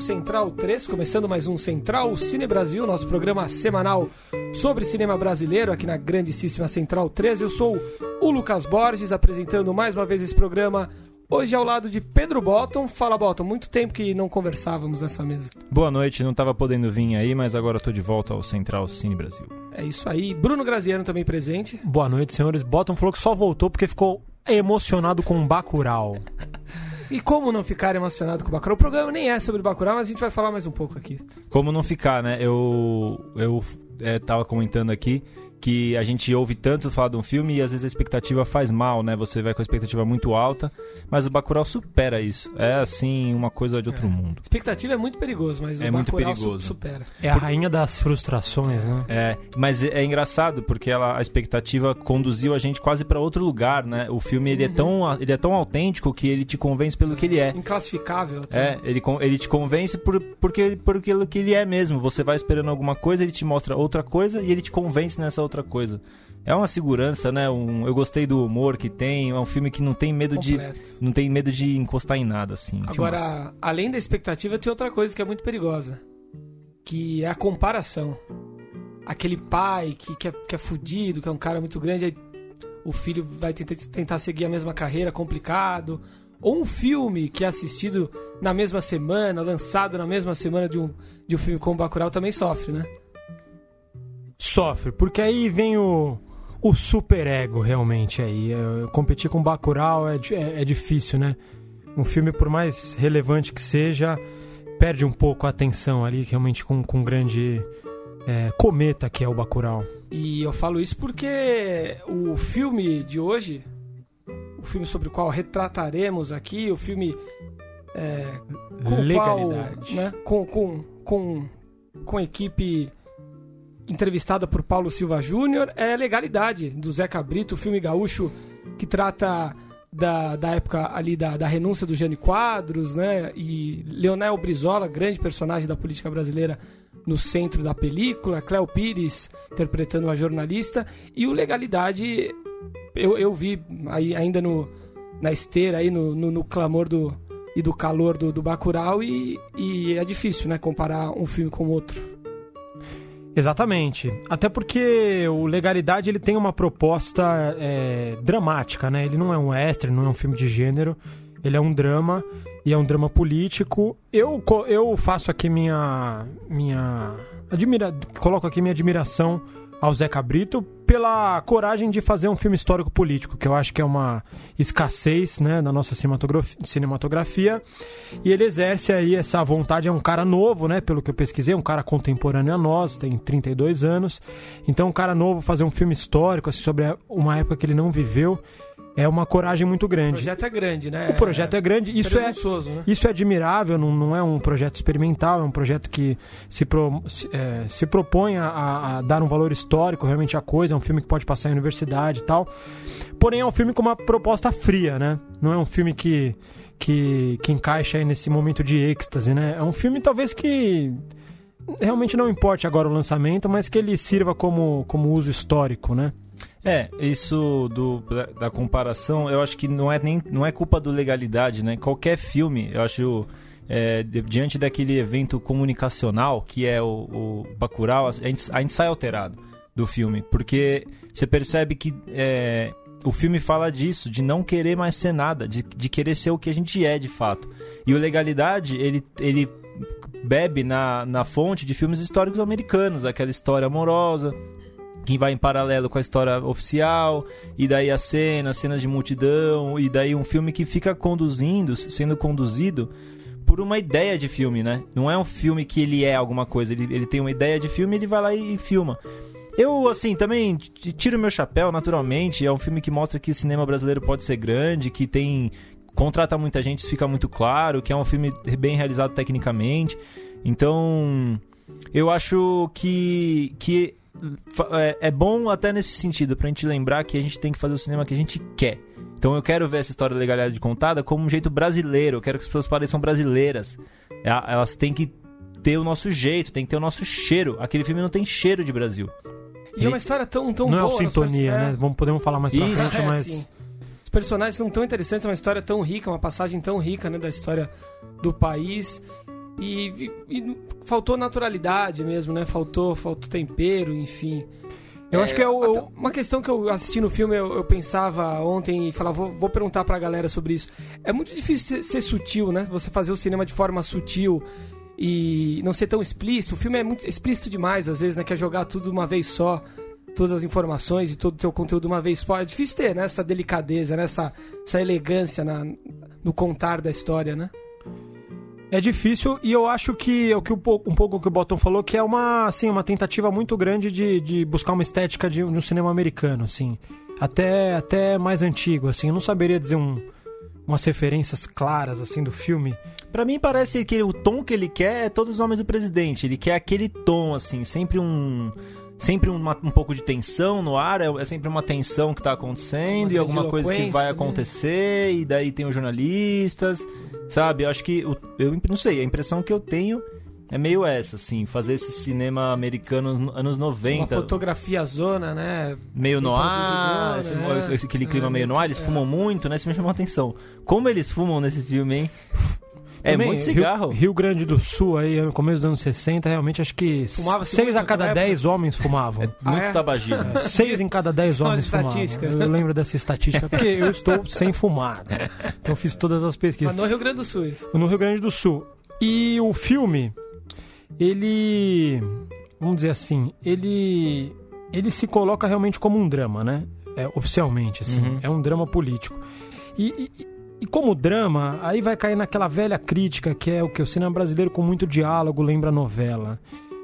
Rádio Central 3, começando mais um Central Cine Brasil, nosso programa semanal sobre cinema brasileiro aqui na grandíssima Central 3. Eu sou o Lucas Borges, apresentando mais uma vez esse programa. Hoje ao lado de Pedro Botton. Fala, Botton, muito tempo que não conversávamos nessa mesa. Boa noite, não estava podendo vir aí, mas agora estou de volta ao Central Cine Brasil. É isso aí. Bruno Graziano também presente. Boa noite, senhores. Botton falou que só voltou porque ficou emocionado com o Bacurau. E como não ficar emocionado com o Bacurau? O programa nem é sobre Bacurau, mas a gente vai falar mais um pouco aqui. Como não ficar, né? Eu, eu é, tava comentando aqui que a gente ouve tanto falar de um filme e às vezes a expectativa faz mal, né? Você vai com a expectativa muito alta, mas o Bacurau supera isso. É assim, uma coisa de outro é. mundo. Expectativa é muito perigoso, mas é o muito Bacurau perigoso. supera. É a rainha das frustrações, né? É, mas é, é engraçado porque ela, a expectativa conduziu a gente quase para outro lugar, né? O filme ele, é uhum. é tão, ele é tão autêntico que ele te convence pelo que ele é. Inclassificável. Até. É, ele, ele te convence por, porque, por aquilo que ele é mesmo. Você vai esperando alguma coisa, ele te mostra outra coisa e ele te convence nessa outra coisa. É uma segurança, né? Um, eu gostei do humor que tem. É um filme que não tem medo Completo. de não tem medo de encostar em nada, assim. Agora, filmaço. além da expectativa, tem outra coisa que é muito perigosa, que é a comparação. Aquele pai que, que, é, que é fudido, que é um cara muito grande, aí o filho vai tentar, tentar seguir a mesma carreira, complicado. Ou um filme que é assistido na mesma semana, lançado na mesma semana de um, de um filme como Bacurau, também sofre, né? Sofre, porque aí vem o o super ego realmente aí. É, competir com Bacurau é, é, é, difícil, né? Um filme, por mais relevante que seja, perde um pouco a atenção ali, realmente com, com um grande é, cometa que é o Bacurau. E eu falo isso porque o filme de hoje, o filme sobre o qual retrataremos aqui, o filme é, com Legalidade. Qual, né, com, com, com, com equipe entrevistada por Paulo Silva Júnior, é Legalidade, do Zeca Brito, o filme gaúcho que trata da, da época ali da, da renúncia do Jânio Quadros, né? E Leonel Brizola, grande personagem da política brasileira, no centro da película, Cléo Pires interpretando uma jornalista, e o Legalidade eu, eu vi aí, ainda no, na esteira, aí no, no, no clamor do, e do calor do, do Bacurau, e, e é difícil né, comparar um filme com outro. Exatamente. Até porque o Legalidade ele tem uma proposta é, dramática, né? Ele não é um western, não é um filme de gênero. Ele é um drama e é um drama político. Eu, eu faço aqui minha minha admira, coloco aqui minha admiração ao Zé Cabrito pela coragem de fazer um filme histórico político, que eu acho que é uma escassez né, na nossa cinematografia. E ele exerce aí essa vontade, é um cara novo, né? Pelo que eu pesquisei, um cara contemporâneo a nós, tem 32 anos. Então, um cara novo fazer um filme histórico assim, sobre uma época que ele não viveu é uma coragem muito grande. O projeto é grande, né? O projeto é, grande. Isso é, né? isso é admirável, não, não é um projeto experimental, é um projeto que se, pro, se, é, se propõe a, a, dar um valor histórico realmente à coisa. É um filme que pode passar em universidade e tal. Porém, é um filme com uma proposta fria, né? Não é um filme que, que, que encaixa aí nesse momento de êxtase, né? É um filme talvez que realmente não importe agora o lançamento, mas que ele sirva como, como uso histórico, né? É, isso do, da, da, comparação, eu acho que não é nem não é culpa do legalidade, né? Qualquer filme, eu acho é, diante daquele evento comunicacional que é o, o Bacurau, a gente, a gente sai alterado do filme, porque você percebe que é, o filme fala disso, de não querer mais ser nada, de, de querer ser o que a gente é de fato. E o Legalidade, ele, ele bebe na, na fonte de filmes históricos americanos, aquela história amorosa, que vai em paralelo com a história oficial, e daí as cenas, cenas de multidão, e daí um filme que fica conduzindo, sendo conduzido por uma ideia de filme, né? Não é um filme que ele é alguma coisa, ele, ele tem uma ideia de filme ele vai lá e, e filma. Eu, assim, também tiro meu chapéu, naturalmente. É um filme que mostra que o cinema brasileiro pode ser grande, que tem contrata muita gente, isso fica muito claro, que é um filme bem realizado tecnicamente. Então, eu acho que, que é, é bom até nesse sentido, pra gente lembrar que a gente tem que fazer o cinema que a gente quer. Então eu quero ver essa história da legalidade contada como um jeito brasileiro. Eu quero que as pessoas pareçam brasileiras. Elas têm que ter o nosso jeito, tem que ter o nosso cheiro. Aquele filme não tem cheiro de Brasil. E é uma história tão, tão não boa. Não é o sintonia, né? Vamos, podemos falar mais pra Isso, frente, é, mas... Assim, os personagens são tão interessantes, é uma história tão rica, uma passagem tão rica né, da história do país. E, e, e faltou naturalidade mesmo, né? Faltou, faltou tempero, enfim. Eu é, acho que é o, uma questão que eu assisti no filme, eu, eu pensava ontem e falava, vou, vou, perguntar pra galera sobre isso. É muito difícil ser, ser, sutil, né? Você fazer o cinema de forma sutil e não ser tão explícito. O filme é muito explícito demais, às vezes, né? Quer jogar tudo de uma vez só, todas as informações e todo o teu conteúdo de uma vez só. É difícil ter, né? Essa delicadeza, né? Essa, essa elegância na, no contar da história, né? É difícil e eu acho que é o que um pouco, um pouco o que o Bottom falou que é uma assim uma tentativa muito grande de, de buscar uma estética de, de um cinema americano assim. Até até mais antigo assim. Eu não saberia dizer um, umas referências claras assim do filme. Para mim parece que o tom que ele quer é todos os homens do presidente. Ele quer aquele tom assim sempre um sempre uma, um pouco de tensão no ar, é, é sempre uma tensão que está acontecendo e alguma coisa que vai né? acontecer, né? e daí tem os jornalistas, sabe? Eu acho que, eu, eu não sei, a impressão que eu tenho é meio essa, assim, fazer esse cinema americano anos 90. Uma fotografia zona, né? Meio no ar, esse, né? aquele clima é, meio no ar, eles é. fumam muito, né? Isso me chamou a atenção. Como eles fumam nesse filme, hein? É Também, muito cigarro. Rio, Rio, Grande do Sul, aí, no começo dos anos 60, realmente acho que Fumava seis a cada dez homens fumavam. É muito ah, é? tabagismo. Seis em cada dez homens fumavam. Eu lembro dessa estatística, porque eu estou sem fumar. Né? Então fiz todas as pesquisas. Mas no Rio Grande do Sul, isso. No Rio Grande do Sul. E o filme, ele. Vamos dizer assim, ele. Ele se coloca realmente como um drama, né? É, oficialmente, assim. Uhum. É um drama político. E, e, e como drama, aí vai cair naquela velha crítica que é o que o cinema brasileiro com muito diálogo lembra novela.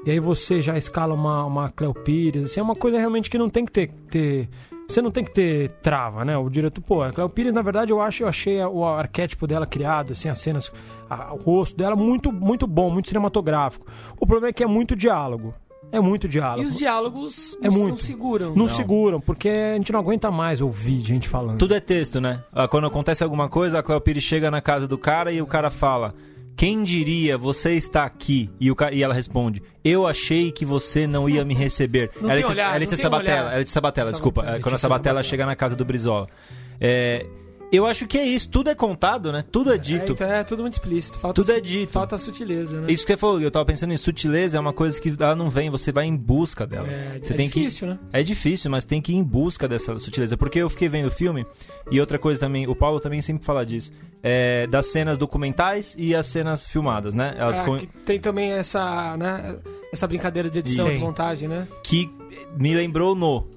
E aí você já escala uma, uma Cleo Pires, assim, é uma coisa realmente que não tem que ter, ter você não tem que ter trava, né? O diretor, pô, a Cleo Pires, na verdade, eu acho, eu achei o arquétipo dela criado, assim, as cenas, a, o rosto dela muito, muito bom, muito cinematográfico. O problema é que é muito diálogo. É muito diálogo. E os diálogos é muito. não seguram. Não, não, seguram, porque a gente não aguenta mais ouvir gente falando. Tudo é texto, né? Ah, quando acontece alguma coisa, a Cléo Pires chega na casa do cara e o cara fala: Quem diria você está aqui? E, o, e ela responde: Eu achei que você não ia me receber. Não ela, olhar, ela, ela, Sabatella, ela Sabatella, desculpa. Quando a Sabatella chega na casa do Brizola. É, eu acho que é isso, tudo é contado, né? Tudo é dito. É, então é tudo muito explícito. Falta tudo é dito. Falta sutileza, né? Isso que você falou, eu tava pensando em sutileza, é uma coisa que ela não vem, você vai em busca dela. É, você é tem difícil, que... né? É difícil, mas tem que ir em busca dessa sutileza. Porque eu fiquei vendo o filme, e outra coisa também, o Paulo também sempre fala disso, é das cenas documentais e as cenas filmadas, né? Elas ah, tem também essa, né, essa brincadeira de edição, de montagem, né? Que me lembrou no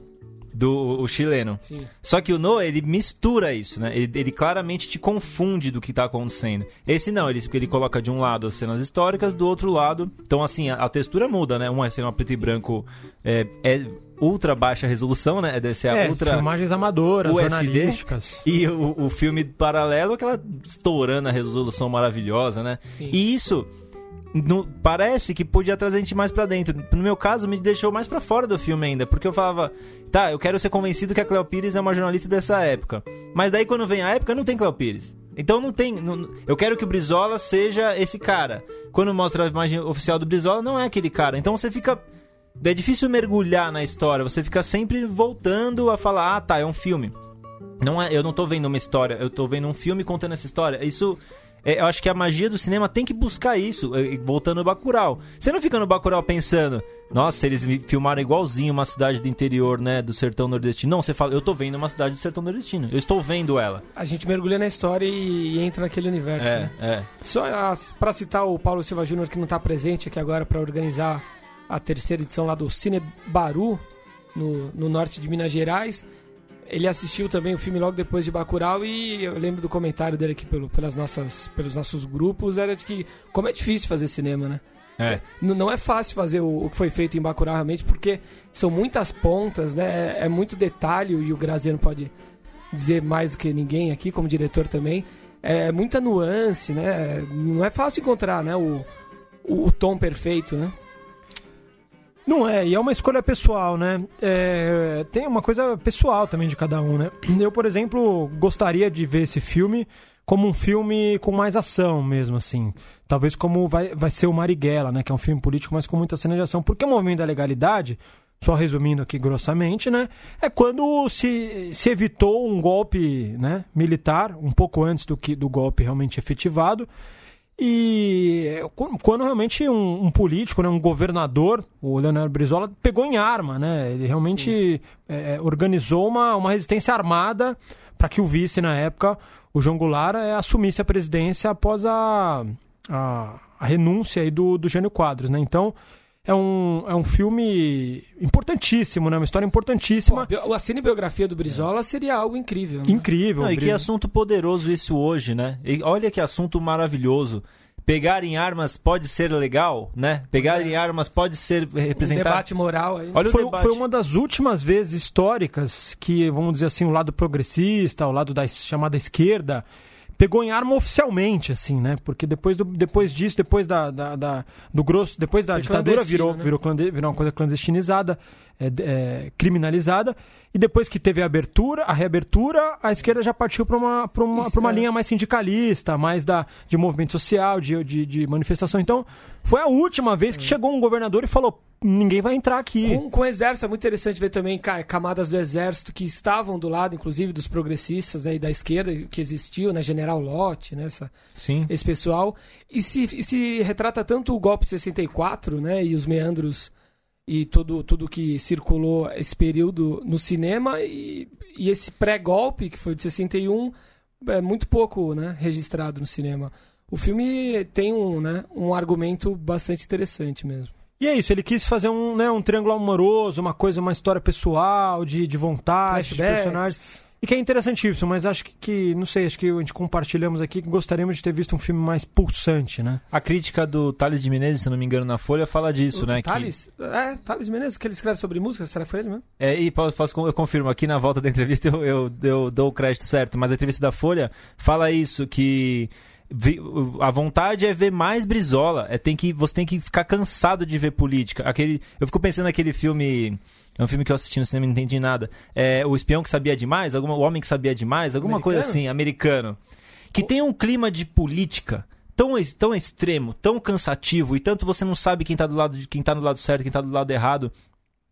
do o chileno. Sim. Só que o No, ele mistura isso, né? Ele, ele, claramente te confunde do que tá acontecendo. Esse não, ele, ele coloca de um lado as cenas históricas, do outro lado. Então, assim, a, a textura muda, né? Uma é cena preto e branco é, é ultra baixa resolução, né? Deve ser a é, ultra. Filmagens amadoras, USD, jornalísticas. E o, o filme paralelo, aquela estourando a resolução maravilhosa, né? Sim. E isso no, parece que podia trazer a gente mais para dentro. No meu caso, me deixou mais para fora do filme ainda, porque eu falava, tá, eu quero ser convencido que a Cleo Pires é uma jornalista dessa época. Mas daí quando vem a época, não tem Cleo Pires. Então não tem. Não, eu quero que o Brizola seja esse cara. Quando mostra a imagem oficial do Brizola, não é aquele cara. Então você fica. É difícil mergulhar na história, você fica sempre voltando a falar, ah, tá, é um filme. Não é, eu não tô vendo uma história, eu tô vendo um filme contando essa história. Isso é, eu acho que a magia do cinema tem que buscar isso, é, voltando no Bacurau. Você não fica no Bacurau pensando, nossa, eles filmaram igualzinho uma cidade do interior, né, do sertão nordestino. Não, você fala, eu tô vendo uma cidade do sertão nordestino. Eu estou vendo ela. A gente mergulha na história e, e entra naquele universo, é, né? É. Só para citar o Paulo Silva Júnior que não tá presente aqui agora para organizar a terceira edição lá do Cine Baru no, no norte de Minas Gerais ele assistiu também o filme logo depois de Bacurau e eu lembro do comentário dele aqui pelo, pelas nossas, pelos nossos grupos, era de que como é difícil fazer cinema, né? É. Não é fácil fazer o, o, que foi feito em Bacurau realmente, porque são muitas pontas, né? É, é muito detalhe e o Graziano pode dizer mais do que ninguém aqui, como diretor também. é muita nuance, né? Não é fácil encontrar, né? O, o, o tom perfeito, né? Não é, e é uma escolha pessoal, né? É, tem uma coisa pessoal também de cada um, né? Eu, por exemplo, gostaria de ver esse filme como um filme com mais ação mesmo, assim. Talvez como vai, vai ser o Marighella, né? Que é um filme político, mas com muita cena de ação. Porque o movimento da legalidade, só resumindo aqui grossamente, né? É quando se, se evitou um golpe né, militar, um pouco antes do, que, do golpe realmente efetivado. E quando realmente um, um, político, né, um governador, o Leonardo Brizola, pegou em arma, né? Ele realmente é, organizou uma, uma resistência armada para que o vice, na época, o João Goulart, é, assumisse a presidência após a, a, a renúncia aí do, do Gênio Quadros, né? Então, é um, é um filme importantíssimo, né? Uma história importantíssima. Pô, a cinebiografia do Brizola seria algo incrível. Né? Incrível. Não, e que assunto poderoso isso hoje, né? E olha que assunto maravilhoso. Pegar em armas pode ser legal, né? Pegar é. em armas pode ser representar... Um debate moral aí. Olha foi, foi uma das últimas vezes históricas que, vamos dizer assim, o lado progressista, o lado da chamada esquerda, pegou em arma oficialmente, assim, né? Porque depois, do, depois disso, depois da, da, da do grosso, depois da Foi ditadura virou, né? virou, virou uma coisa clandestinizada, é, é, criminalizada. E depois que teve a abertura, a reabertura, a esquerda já partiu para uma, pra uma, uma é. linha mais sindicalista, mais da, de movimento social, de, de, de manifestação. Então, foi a última vez que é. chegou um governador e falou: ninguém vai entrar aqui. Com, com o exército, é muito interessante ver também camadas do exército que estavam do lado, inclusive, dos progressistas né, e da esquerda, que existiu, né? General Lott, né? Essa, Sim. Esse pessoal. E se, e se retrata tanto o golpe de 64, né? E os meandros e tudo, tudo que circulou esse período no cinema e, e esse pré-golpe, que foi de 61, é muito pouco né, registrado no cinema. O filme tem um, né, um argumento bastante interessante mesmo. E é isso, ele quis fazer um, né, um triângulo amoroso, uma coisa, uma história pessoal, de, de vontade, de personagens. E que é interessantíssimo, mas acho que, que, não sei, acho que a gente compartilhamos aqui que gostaríamos de ter visto um filme mais pulsante, né? A crítica do Thales de Menezes, se não me engano, na Folha, fala disso, o né? Thales? Que... É, Thales de Menezes, que ele escreve sobre música, será que foi ele mesmo? É, e posso, posso, eu confirmo, aqui na volta da entrevista eu, eu, eu dou o crédito certo, mas a entrevista da Folha fala isso, que a vontade é ver mais Brizola. É, tem que, você tem que ficar cansado de ver política. Aquele, eu fico pensando naquele filme. É um filme que eu assisti no cinema e não entendi nada. É, o Espião que Sabia Demais? Alguma, o Homem que Sabia Demais? Alguma americano? coisa assim, americano. Que o... tem um clima de política tão, tão extremo, tão cansativo, e tanto você não sabe quem tá do lado de quem tá do lado certo, quem tá do lado errado.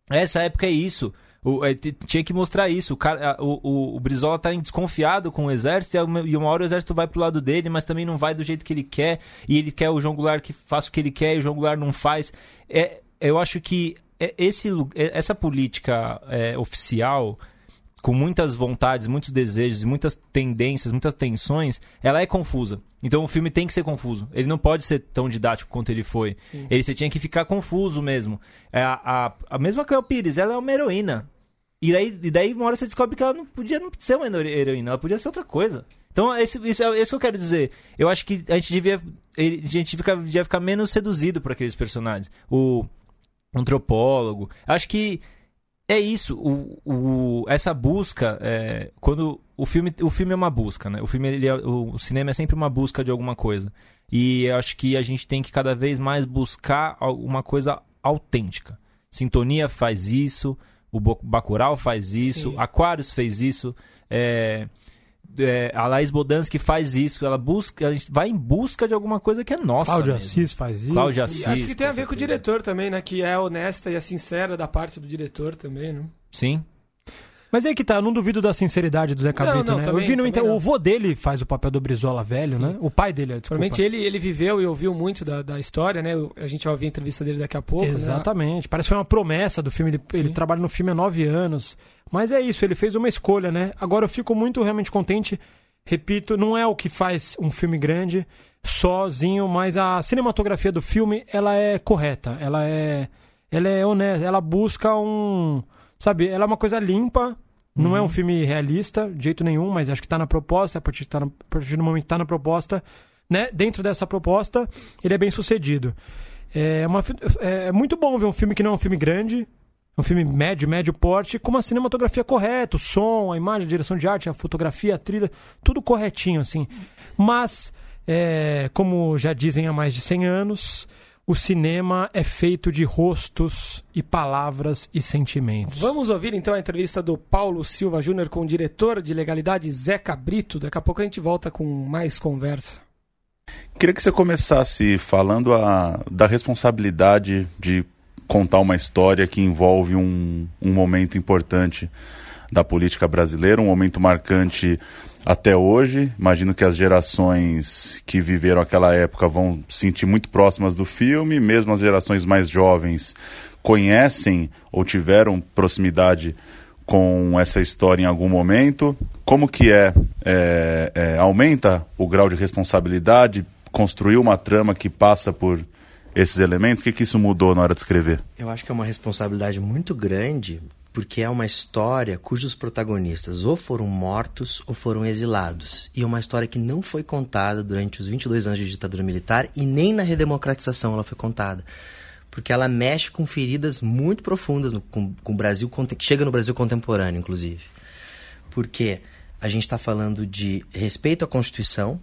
Essa época é isso. O, é, tinha que mostrar isso. O, cara, o, o, o Brizola tá desconfiado com o exército e uma hora o exército vai pro lado dele, mas também não vai do jeito que ele quer. E ele quer o João Goulart que faça o que ele quer e o João Goulart não faz. É, eu acho que é, esse, é, essa política é, oficial com muitas vontades, muitos desejos, muitas tendências, muitas tensões, ela é confusa. Então o filme tem que ser confuso. Ele não pode ser tão didático quanto ele foi. Sim. Ele você tinha que ficar confuso mesmo. É, a, a, a mesma Cleo Pires, ela é uma heroína. E daí, e daí uma hora você descobre que ela não podia não ser uma heroína, ela podia ser outra coisa. Então, esse, isso é isso que eu quero dizer. Eu acho que a gente devia, a gente fica, devia ficar menos seduzido por aqueles personagens. O antropólogo. Acho que é isso, o, o, essa busca, é, quando o filme, o filme é uma busca, né? O filme, ele é, o, cinema é sempre uma busca de alguma coisa. E eu acho que a gente tem que cada vez mais buscar uma coisa autêntica. Sintonia faz isso, o Bacurau faz isso, Sim. Aquarius fez isso, é, é, a Laís Bodansky faz isso, ela busca, a gente vai em busca de alguma coisa que é nossa. Cláudia mesmo. Assis faz isso. Cláudia Assis. acho que tem a ver com o diretor também, né? Que é honesta e é sincera da parte do diretor também, né? Sim. Mas aí que tá, eu não duvido da sinceridade do Zé Cabrito, não, não, né? Também, eu vi no inter... O vô dele faz o papel do Brizola velho, Sim. né? O pai dele, desculpa. Provavelmente ele, ele viveu e ouviu muito da, da história, né? A gente vai ouvir a entrevista dele daqui a pouco, né? Exatamente. Né? Parece que foi uma promessa do filme. Ele, ele trabalha no filme há nove anos. Mas é isso, ele fez uma escolha, né? Agora eu fico muito realmente contente. Repito, não é o que faz um filme grande sozinho, mas a cinematografia do filme, ela é correta. Ela é, ela é honesta. Ela busca um... Sabe, ela é uma coisa limpa, não é um uhum. filme realista, de jeito nenhum, mas acho que está na proposta, a partir, tá na, a partir do momento que está na proposta, né? Dentro dessa proposta, ele é bem sucedido. É, uma, é muito bom ver um filme que não é um filme grande, um filme médio, médio porte, com uma cinematografia correta, o som, a imagem, a direção de arte, a fotografia, a trilha, tudo corretinho, assim. Mas, é, como já dizem há mais de 100 anos, o cinema é feito de rostos e palavras e sentimentos. Vamos ouvir então a entrevista do Paulo Silva Júnior com o diretor de legalidade Zeca Brito. Daqui a pouco a gente volta com mais conversa. Queria que você começasse falando a, da responsabilidade de contar uma história que envolve um, um momento importante da política brasileira, um momento marcante até hoje. Imagino que as gerações que viveram aquela época vão sentir muito próximas do filme, mesmo as gerações mais jovens conhecem ou tiveram proximidade com essa história em algum momento. Como que é, é, é aumenta o grau de responsabilidade, construir uma trama que passa por esses elementos? O que, que isso mudou na hora de escrever? Eu acho que é uma responsabilidade muito grande, porque é uma história cujos protagonistas ou foram mortos ou foram exilados. E é uma história que não foi contada durante os 22 anos de ditadura militar e nem na redemocratização ela foi contada. Porque ela mexe com feridas muito profundas no, com, com o Brasil, chega no Brasil contemporâneo, inclusive. Porque a gente está falando de respeito à Constituição,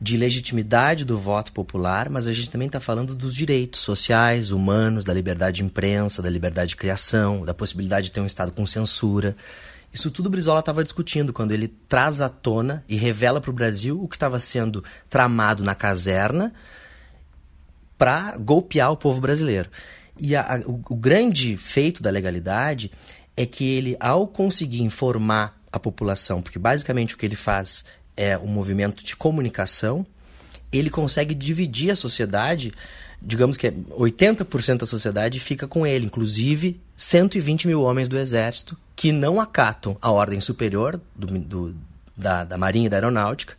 de legitimidade do voto popular, mas a gente também está falando dos direitos sociais, humanos, da liberdade de imprensa, da liberdade de criação, da possibilidade de ter um Estado com censura. Isso tudo Brizola estava discutindo quando ele traz à tona e revela para o Brasil o que estava sendo tramado na caserna para golpear o povo brasileiro. E a, a, o, o grande feito da legalidade é que ele, ao conseguir informar a população, porque basicamente o que ele faz é um movimento de comunicação, ele consegue dividir a sociedade, digamos que 80% é da sociedade fica com ele, inclusive 120 mil homens do exército que não acatam a ordem superior do, do, da, da Marinha e da Aeronáutica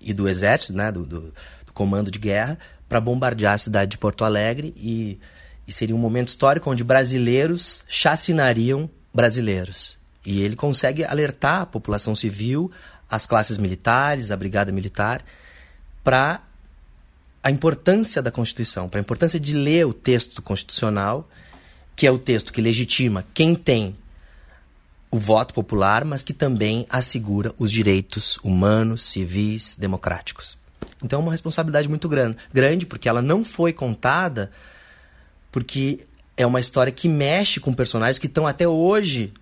e do exército, né, do, do, do comando de guerra, para bombardear a cidade de Porto Alegre e, e seria um momento histórico onde brasileiros chacinariam brasileiros. E ele consegue alertar a população civil, as classes militares, a brigada militar, para a importância da Constituição, para a importância de ler o texto constitucional, que é o texto que legitima quem tem o voto popular, mas que também assegura os direitos humanos, civis, democráticos. Então é uma responsabilidade muito grande, grande porque ela não foi contada porque é uma história que mexe com personagens que estão até hoje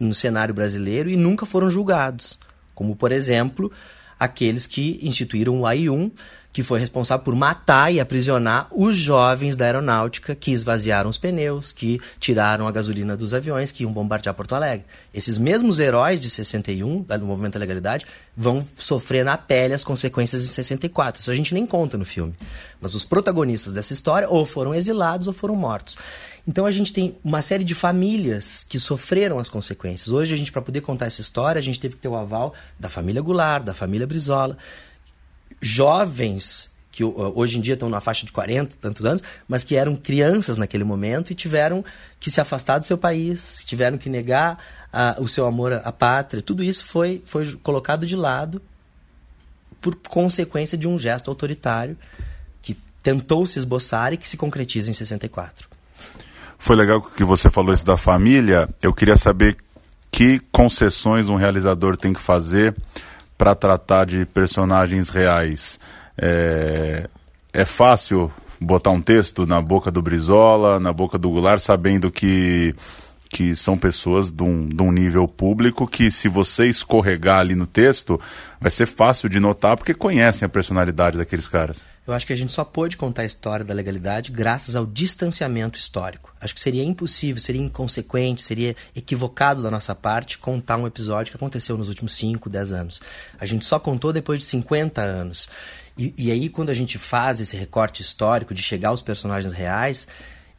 no cenário brasileiro e nunca foram julgados como por exemplo aqueles que instituíram o AI-1, que foi responsável por matar e aprisionar os jovens da aeronáutica que esvaziaram os pneus, que tiraram a gasolina dos aviões que iam bombardear Porto Alegre. Esses mesmos heróis de 61, do movimento da legalidade, vão sofrer na pele as consequências de 64. Isso a gente nem conta no filme. Mas os protagonistas dessa história ou foram exilados ou foram mortos. Então a gente tem uma série de famílias que sofreram as consequências. Hoje a gente para poder contar essa história, a gente teve que ter o aval da família Goulart, da família Brizola, jovens que hoje em dia estão na faixa de 40 tantos anos, mas que eram crianças naquele momento e tiveram que se afastar do seu país, tiveram que negar a, o seu amor à pátria. Tudo isso foi, foi colocado de lado por consequência de um gesto autoritário que tentou se esboçar e que se concretiza em 64. Foi legal que você falou isso da família. Eu queria saber que concessões um realizador tem que fazer para tratar de personagens reais. É, é fácil botar um texto na boca do Brizola, na boca do Goulart, sabendo que que são pessoas de um, de um nível público que, se você escorregar ali no texto, vai ser fácil de notar porque conhecem a personalidade daqueles caras. Eu acho que a gente só pôde contar a história da legalidade graças ao distanciamento histórico. Acho que seria impossível, seria inconsequente, seria equivocado da nossa parte contar um episódio que aconteceu nos últimos 5, 10 anos. A gente só contou depois de 50 anos. E, e aí, quando a gente faz esse recorte histórico de chegar aos personagens reais,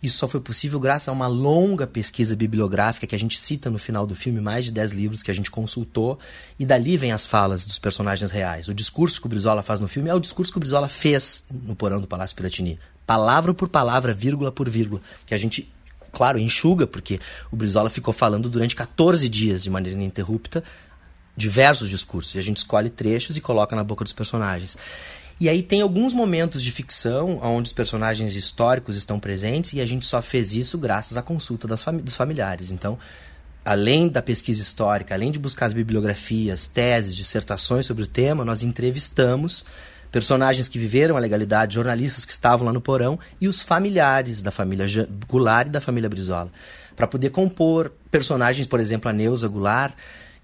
isso só foi possível graças a uma longa pesquisa bibliográfica que a gente cita no final do filme, mais de 10 livros que a gente consultou, e dali vem as falas dos personagens reais. O discurso que o Brizola faz no filme é o discurso que o Brizola fez no porão do Palácio Piratini. Palavra por palavra, vírgula por vírgula, que a gente, claro, enxuga, porque o Brizola ficou falando durante 14 dias de maneira ininterrupta diversos discursos, e a gente escolhe trechos e coloca na boca dos personagens. E aí tem alguns momentos de ficção onde os personagens históricos estão presentes e a gente só fez isso graças à consulta fami dos familiares. Então, além da pesquisa histórica, além de buscar as bibliografias, teses, dissertações sobre o tema, nós entrevistamos personagens que viveram a legalidade, jornalistas que estavam lá no porão e os familiares da família Goulart e da família Brizola, para poder compor personagens, por exemplo, a Neuza Goulart,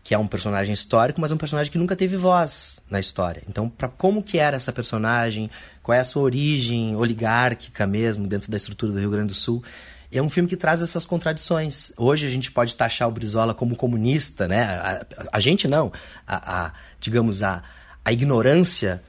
que é um personagem histórico, mas é um personagem que nunca teve voz na história. Então, para como que era essa personagem, qual é a sua origem oligárquica mesmo dentro da estrutura do Rio Grande do Sul, é um filme que traz essas contradições. Hoje a gente pode taxar o Brizola como comunista, né? A, a, a gente não, a, a digamos a, a ignorância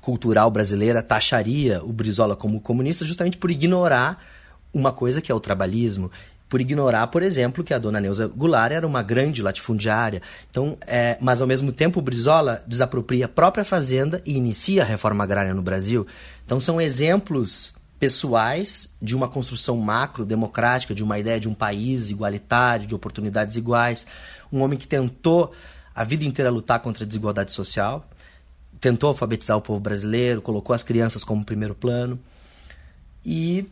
cultural brasileira taxaria o Brizola como comunista justamente por ignorar uma coisa que é o trabalhismo, por ignorar, por exemplo, que a dona Neuza Goulart era uma grande latifundiária. Então, é, mas ao mesmo tempo o Brizola desapropria a própria fazenda e inicia a reforma agrária no Brasil. Então são exemplos pessoais de uma construção macro democrática, de uma ideia de um país igualitário, de oportunidades iguais. Um homem que tentou a vida inteira lutar contra a desigualdade social tentou alfabetizar o povo brasileiro, colocou as crianças como primeiro plano. E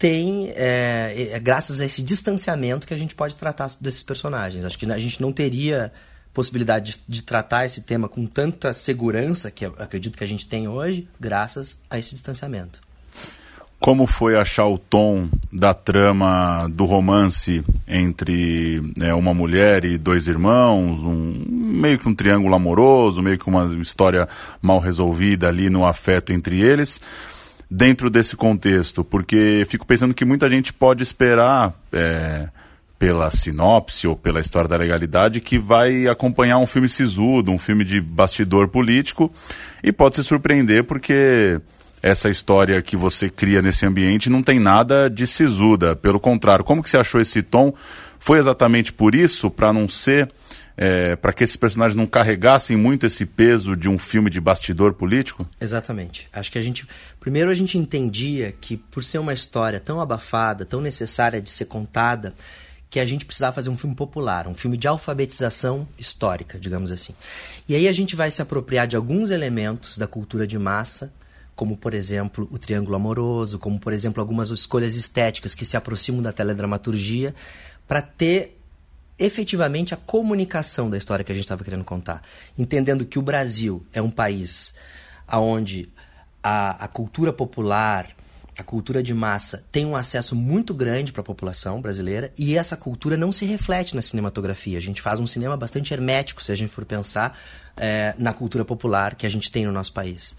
tem, é, é, graças a esse distanciamento, que a gente pode tratar desses personagens. Acho que a gente não teria possibilidade de, de tratar esse tema com tanta segurança, que acredito que a gente tem hoje, graças a esse distanciamento. Como foi achar o tom da trama do romance entre né, uma mulher e dois irmãos, um, meio que um triângulo amoroso, meio que uma história mal resolvida ali no afeto entre eles, dentro desse contexto, porque fico pensando que muita gente pode esperar. É, pela sinopse ou pela história da legalidade que vai acompanhar um filme sisudo, um filme de bastidor político e pode se surpreender porque essa história que você cria nesse ambiente não tem nada de sisuda. Pelo contrário, como que você achou esse tom? Foi exatamente por isso, para não ser, é, para que esses personagens não carregassem muito esse peso de um filme de bastidor político? Exatamente. Acho que a gente, primeiro a gente entendia que por ser uma história tão abafada, tão necessária de ser contada, que a gente precisava fazer um filme popular, um filme de alfabetização histórica, digamos assim. E aí a gente vai se apropriar de alguns elementos da cultura de massa como por exemplo o triângulo amoroso, como por exemplo algumas escolhas estéticas que se aproximam da teledramaturgia, para ter efetivamente a comunicação da história que a gente estava querendo contar, entendendo que o Brasil é um país onde a, a cultura popular, a cultura de massa tem um acesso muito grande para a população brasileira e essa cultura não se reflete na cinematografia. A gente faz um cinema bastante hermético, se a gente for pensar é, na cultura popular que a gente tem no nosso país.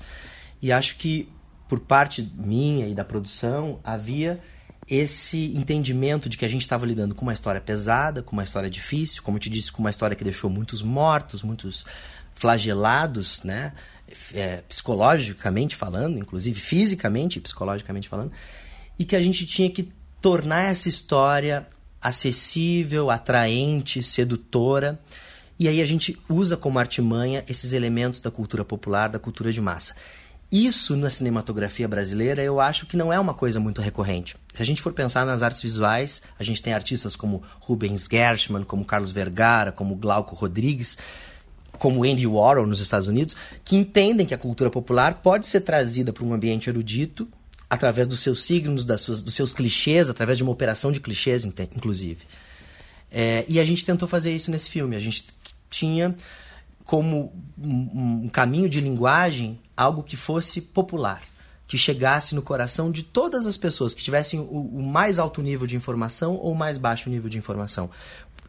E acho que por parte minha e da produção havia esse entendimento de que a gente estava lidando com uma história pesada, com uma história difícil, como eu te disse, com uma história que deixou muitos mortos, muitos flagelados, né? É, psicologicamente falando, inclusive fisicamente e psicologicamente falando, e que a gente tinha que tornar essa história acessível, atraente, sedutora. E aí a gente usa como artimanha esses elementos da cultura popular, da cultura de massa. Isso na cinematografia brasileira eu acho que não é uma coisa muito recorrente. Se a gente for pensar nas artes visuais, a gente tem artistas como Rubens Gershman, como Carlos Vergara, como Glauco Rodrigues, como Andy Warhol nos Estados Unidos, que entendem que a cultura popular pode ser trazida para um ambiente erudito através dos seus signos, das suas, dos seus clichês, através de uma operação de clichês, inclusive. É, e a gente tentou fazer isso nesse filme. A gente tinha como um, caminho de linguagem algo que fosse popular, que chegasse no coração de todas as pessoas que tivessem o, o mais alto nível de informação ou o mais baixo nível de informação.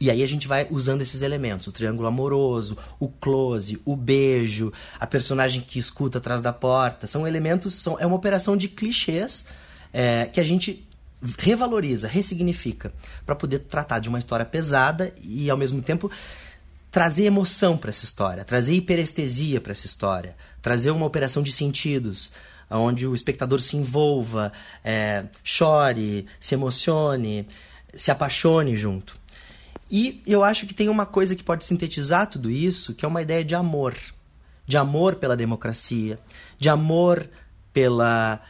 E aí a gente vai usando esses elementos, o triângulo amoroso, o close, o beijo, a personagem que escuta atrás da porta. São elementos, são, é uma operação de clichês é, que a gente revaloriza, ressignifica, para poder tratar de uma história pesada e ao mesmo tempo trazer emoção para essa história, trazer hiperestesia para essa história, trazer uma operação de sentidos, onde o espectador se envolva, é, chore, se emocione, se apaixone junto. E eu acho que tem uma coisa que pode sintetizar tudo isso, que é uma ideia de amor. De amor pela democracia, de amor pela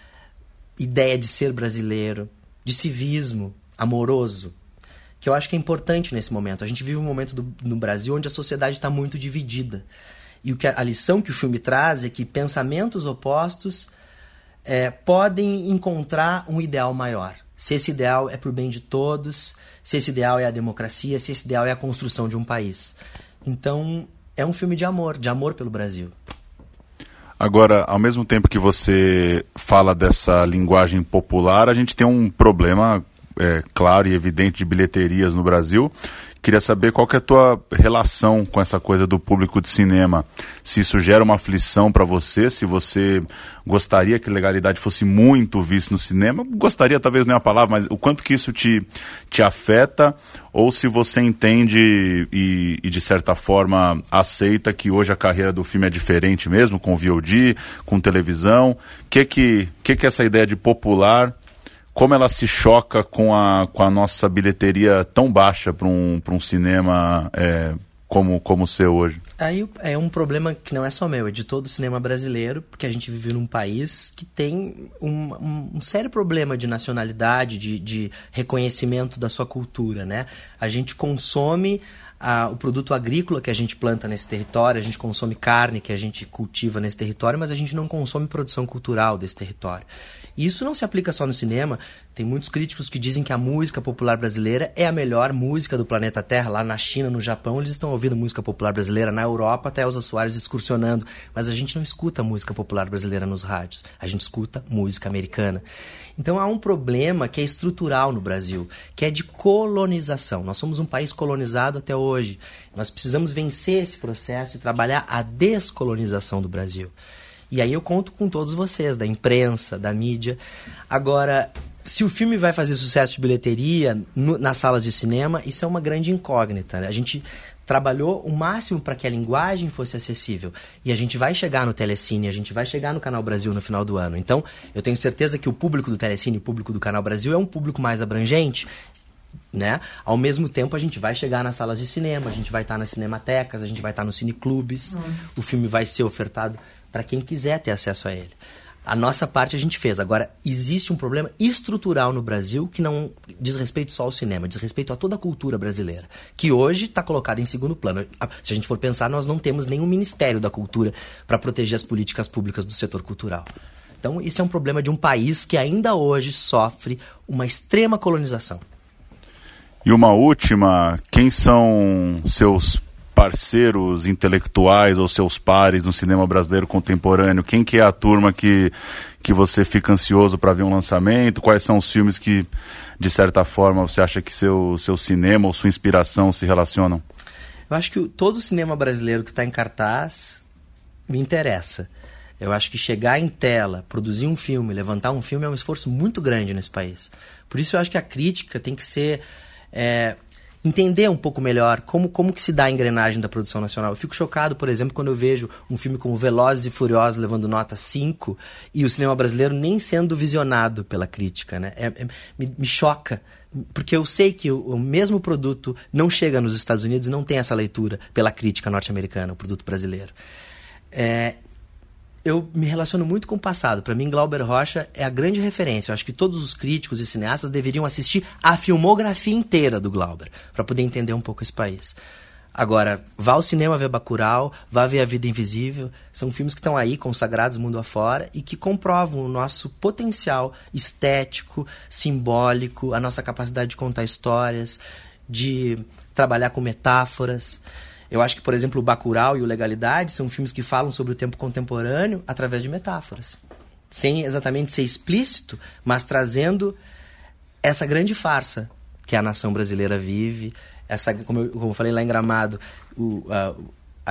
ideia de ser brasileiro, de civismo amoroso que eu acho que é importante nesse momento. A gente vive um momento do, no Brasil onde a sociedade está muito dividida. E o que a, a lição que o filme traz é que pensamentos opostos é, podem encontrar um ideal maior. Se esse ideal é para o bem de todos, se esse ideal é a democracia, se esse ideal é a construção de um país. Então, é um filme de amor, de amor pelo Brasil. Agora, ao mesmo tempo que você fala dessa linguagem popular, a gente tem um problema é, claro e evidente de bilheterias no Brasil, Queria saber qual que é a tua relação com essa coisa do público de cinema. Se isso gera uma aflição para você, se você gostaria que legalidade fosse muito visto no cinema, gostaria talvez não é a palavra, mas o quanto que isso te, te afeta, ou se você entende e, e de certa forma aceita que hoje a carreira do filme é diferente mesmo, com VOD, com televisão. O que que, que que essa ideia de popular como ela se choca com a, com a nossa bilheteria tão baixa para um, um cinema é, como, como o seu hoje? Aí é um problema que não é só meu, é de todo o cinema brasileiro, porque a gente vive num país que tem um, um, um sério problema de nacionalidade, de, de reconhecimento da sua cultura, né? A gente consome a, o produto agrícola que a gente planta nesse território, a gente consome carne que a gente cultiva nesse território, mas a gente não consome produção cultural desse território. E isso não se aplica só no cinema. Tem muitos críticos que dizem que a música popular brasileira é a melhor música do planeta Terra. Lá na China, no Japão, eles estão ouvindo música popular brasileira. Na Europa, até Elza Soares excursionando. Mas a gente não escuta música popular brasileira nos rádios. A gente escuta música americana. Então há um problema que é estrutural no Brasil, que é de colonização. Nós somos um país colonizado até hoje. Nós precisamos vencer esse processo e trabalhar a descolonização do Brasil. E aí eu conto com todos vocês, da imprensa, da mídia. Agora, se o filme vai fazer sucesso de bilheteria no, nas salas de cinema, isso é uma grande incógnita. Né? A gente trabalhou o máximo para que a linguagem fosse acessível. E a gente vai chegar no Telecine, a gente vai chegar no Canal Brasil no final do ano. Então, eu tenho certeza que o público do Telecine, o público do Canal Brasil é um público mais abrangente. Né? Ao mesmo tempo, a gente vai chegar nas salas de cinema, a gente vai estar nas cinematecas, a gente vai estar nos cineclubes, hum. o filme vai ser ofertado para quem quiser ter acesso a ele. A nossa parte a gente fez. Agora, existe um problema estrutural no Brasil que não diz respeito só ao cinema, diz respeito a toda a cultura brasileira, que hoje está colocada em segundo plano. Se a gente for pensar, nós não temos nenhum Ministério da Cultura para proteger as políticas públicas do setor cultural. Então, isso é um problema de um país que ainda hoje sofre uma extrema colonização. E uma última: quem são seus parceiros intelectuais ou seus pares no cinema brasileiro contemporâneo? Quem que é a turma que, que você fica ansioso para ver um lançamento? Quais são os filmes que, de certa forma, você acha que seu, seu cinema ou sua inspiração se relacionam? Eu acho que todo o cinema brasileiro que está em cartaz me interessa. Eu acho que chegar em tela, produzir um filme, levantar um filme é um esforço muito grande nesse país. Por isso eu acho que a crítica tem que ser é, entender um pouco melhor como, como que se dá a engrenagem da produção nacional. Eu fico chocado, por exemplo, quando eu vejo um filme como Velozes e Furiosos levando nota 5 e o cinema brasileiro nem sendo visionado pela crítica. Né? É, é, me, me, choca, porque eu sei que o, mesmo produto não chega nos Estados Unidos e não tem essa leitura pela crítica norte-americana, o produto brasileiro. É, eu me relaciono muito com o passado. Para mim, Glauber Rocha é a grande referência. Eu acho que todos os críticos e cineastas deveriam assistir a filmografia inteira do Glauber para poder entender um pouco esse país. Agora, vá ao cinema ver Bacurau, vá ver A Vida Invisível. São filmes que estão aí, consagrados mundo afora, e que comprovam o nosso potencial estético, simbólico, a nossa capacidade de contar histórias, de trabalhar com metáforas. Eu acho que, por exemplo, o Bacurau e o Legalidade são filmes que falam sobre o tempo contemporâneo através de metáforas. Sem exatamente ser explícito, mas trazendo essa grande farsa que a nação brasileira vive. Essa, como eu, como eu falei lá em Gramado, o, a,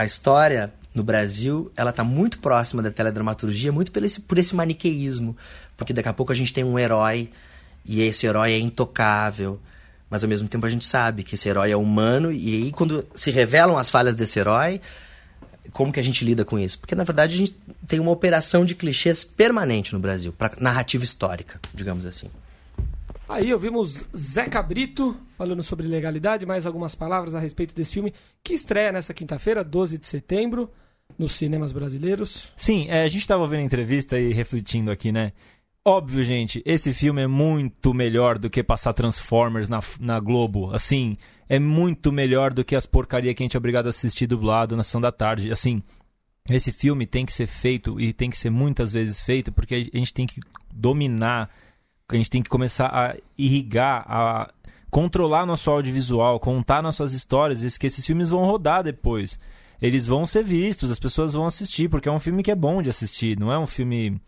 a história no Brasil ela está muito próxima da teledramaturgia, muito por esse, por esse maniqueísmo. Porque daqui a pouco a gente tem um herói e esse herói é intocável mas ao mesmo tempo a gente sabe que esse herói é humano e aí quando se revelam as falhas desse herói, como que a gente lida com isso? Porque na verdade a gente tem uma operação de clichês permanente no Brasil, para narrativa histórica, digamos assim. Aí ouvimos Zé Cabrito falando sobre legalidade, mais algumas palavras a respeito desse filme que estreia nessa quinta-feira, 12 de setembro, nos cinemas brasileiros. Sim, é, a gente estava vendo a entrevista e refletindo aqui, né? Óbvio, gente, esse filme é muito melhor do que passar Transformers na, na Globo. Assim, é muito melhor do que as porcarias que a gente é obrigado a assistir dublado na sessão da tarde. Assim, esse filme tem que ser feito e tem que ser muitas vezes feito porque a gente tem que dominar, a gente tem que começar a irrigar, a controlar nosso audiovisual, contar nossas histórias, que esses filmes vão rodar depois. Eles vão ser vistos, as pessoas vão assistir, porque é um filme que é bom de assistir, não é um filme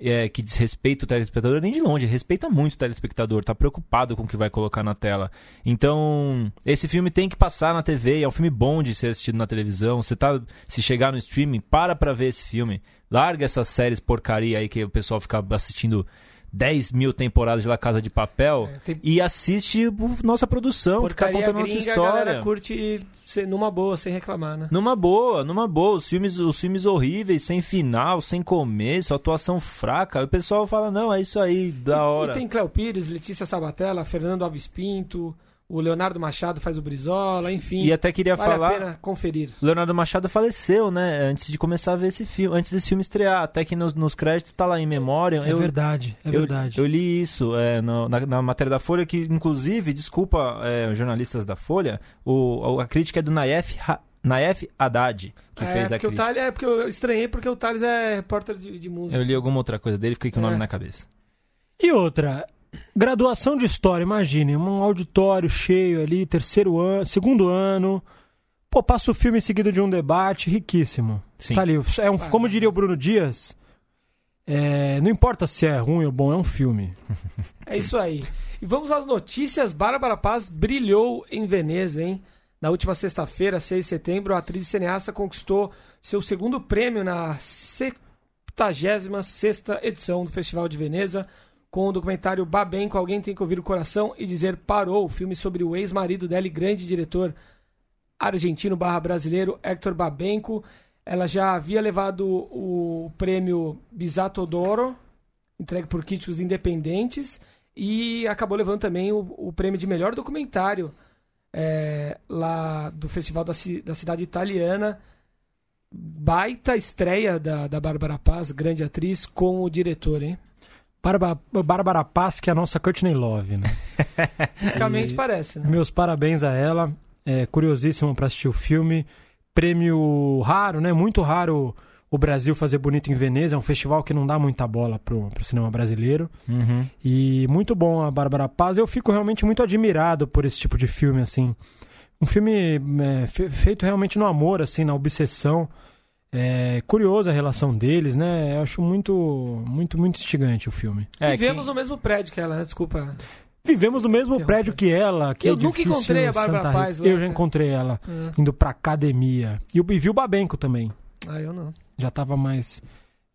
é, que desrespeita o telespectador nem de longe, respeita muito o telespectador, tá preocupado com o que vai colocar na tela. Então, esse filme tem que passar na TV, é um filme bom de ser assistido na televisão. Você tá se chegar no streaming, para pra ver esse filme. Larga essas séries porcaria aí que o pessoal fica assistindo 10 mil temporadas de La Casa de Papel É, tem- e assiste nossa produção, que tá Porcaria contando nossa gringa, a galera história. curte ser numa boa, sem reclamar, né? Numa boa, numa boa. Os filmes, os filmes horríveis, sem final, sem começo, atuação fraca. O pessoal fala, não, é isso aí, da hora. E tem Cléo Pires, Letícia Sabatella, Fernando Alves Pinto, o Leonardo Machado faz o Brizola, enfim. E até queria vale a falar... pena conferir. Leonardo Machado faleceu, né? Antes de começar a ver esse filme, antes desse filme estrear. Até que nos, nos créditos tá lá em memória. É eu, verdade, é eu- verdade. Eu, li isso é, no- na, na matéria da Folha, que inclusive, desculpa é, jornalistas da Folha, o, a crítica é do Naef, Ha- Naef Haddad, que é, fez a porque o crítica. Thales, é porque eu estranhei porque o Thales é repórter de, de música. Eu li alguma outra coisa dele, fiquei com o nome É. na cabeça. E outra, graduação de história, imagine, um auditório cheio ali, terceiro ano, segundo ano. Pô, passa o filme em seguida de um debate, riquíssimo. Sim. Tá ali, é um, como diria o Bruno Dias, é, não importa se é ruim ou bom, é um filme. É isso aí. E vamos às notícias. Bárbara Paz brilhou em Veneza, hein? Na última sexta-feira, 6 de setembro, a atriz e cineasta conquistou seu segundo prêmio na 76 edição do Festival de Veneza, com o documentário Babenco, Alguém Tem Que Ouvir o Coração e Dizer Parou, o filme sobre o ex-marido dela e grande diretor argentino barra brasileiro, Hector Babenco. Ela já havia levado o prêmio Bisato d'Oro, entregue por críticos independentes, e acabou levando também o, o prêmio de melhor documentário é, lá do Festival da, da Cidade Italiana. Baita estreia da, da Bárbara Paz, grande atriz, com o diretor, hein? Bárbara, Bárbara Paz, que é a nossa Courtney Love, né? Fisicamente E- parece, né? Meus parabéns a ela. É curiosíssimo para assistir o filme. Prêmio raro, né? Muito raro o Brasil fazer bonito em Veneza. É um festival que não dá muita bola pro, pro cinema brasileiro. Uhum. E muito bom a Bárbara Paz. Eu fico realmente muito admirado por esse tipo de filme, assim. Um filme é, fe- feito realmente no amor, assim, na obsessão. É curiosa a relação deles, né? Eu acho muito, muito, muito instigante o filme. É, Vivemos quem- no mesmo prédio que ela, né? Desculpa. Vivemos no mesmo prédio que ela, que Eu é nunca encontrei a Bárbara. Paz lá, Eu já cara. encontrei ela Ah, indo pra academia. E, e vi o Babenco também. Ah, eu não. Já tava mais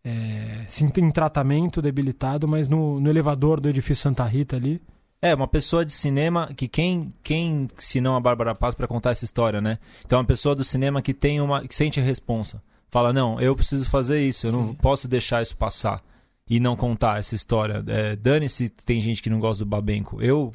é, sim, em tratamento, debilitado, mas no, no elevador do edifício Santa Rita ali. É, uma pessoa de cinema que quem, quem se não a Bárbara Paz pra contar essa história, né? Então, uma pessoa do cinema que tem uma que sente a responsa. Fala, não, eu preciso fazer isso, eu não Sim. posso deixar isso passar e não contar essa história. É, Dane-se, tem gente que não gosta do Babenco. Eu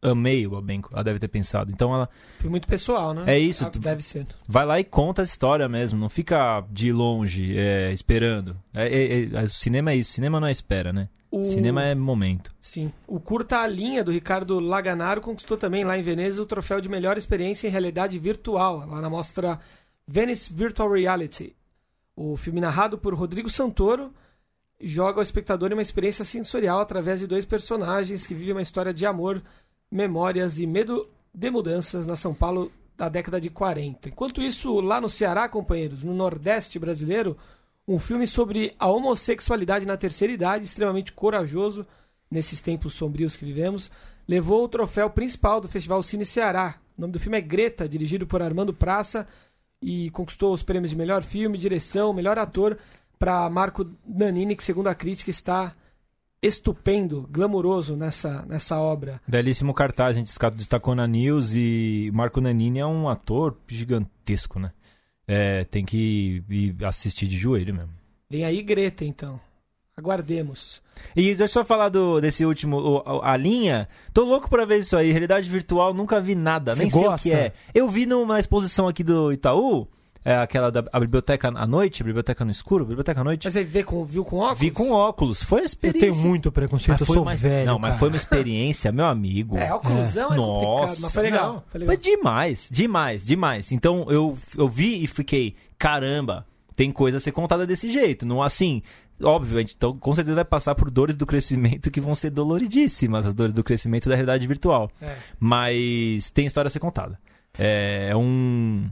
amei o Babenco, ela deve ter pensado. Então, ela Foi muito pessoal, né? É isso, Ah, Deve ser. vai lá e conta a história mesmo, não fica de longe é, esperando. É, é, é, o cinema é isso, cinema não é espera, né? O... Cinema é momento. Sim. O Curta a Linha, do Ricardo Laganaro, conquistou também lá em Veneza o troféu de melhor experiência em realidade virtual, lá na mostra Venice Virtual Reality. O filme narrado por Rodrigo Santoro joga ao espectador em uma experiência sensorial através de dois personagens que vivem uma história de amor, memórias e medo de mudanças na São Paulo da década de 40. Enquanto isso, lá no Ceará, companheiros, no Nordeste brasileiro, um filme sobre a homossexualidade na terceira idade, extremamente corajoso nesses tempos sombrios que vivemos, levou o troféu principal do Festival Cine Ceará. O nome do filme é Greta, dirigido por Armando Praça, e conquistou os prêmios de melhor filme, direção, melhor ator para Marco Nanini, que segundo a crítica está estupendo, glamuroso nessa, nessa obra. Belíssimo cartaz, a gente destacou na News e Marco Nanini é um ator gigantesco, né? É, tem que ir assistir de joelho mesmo. Vem aí Greta, então. Aguardemos. E deixa eu só falar do, desse último, a, a linha. Tô louco pra ver isso aí. Realidade virtual, nunca vi nada. Você nem sei o gosta? que é. Eu vi numa exposição aqui do Itaú, é aquela da a biblioteca à noite, biblioteca no escuro, biblioteca à noite. Mas você vê com, viu com óculos? Vi com óculos. Foi uma Eu experiência. tenho muito preconceito, Mas eu sou uma- velho. Não, mas cara. foi uma experiência, meu amigo. É, óculosão é, complicado, Nossa, mas foi legal. não. Foi legal. Foi demais, demais, demais. Então eu, eu vi e fiquei, caramba, tem coisa a ser contada desse jeito. Não assim, óbvio, a gente então, com certeza vai passar por dores do crescimento que vão ser doloridíssimas, as dores do crescimento da realidade virtual. É. Mas tem história a ser contada. É um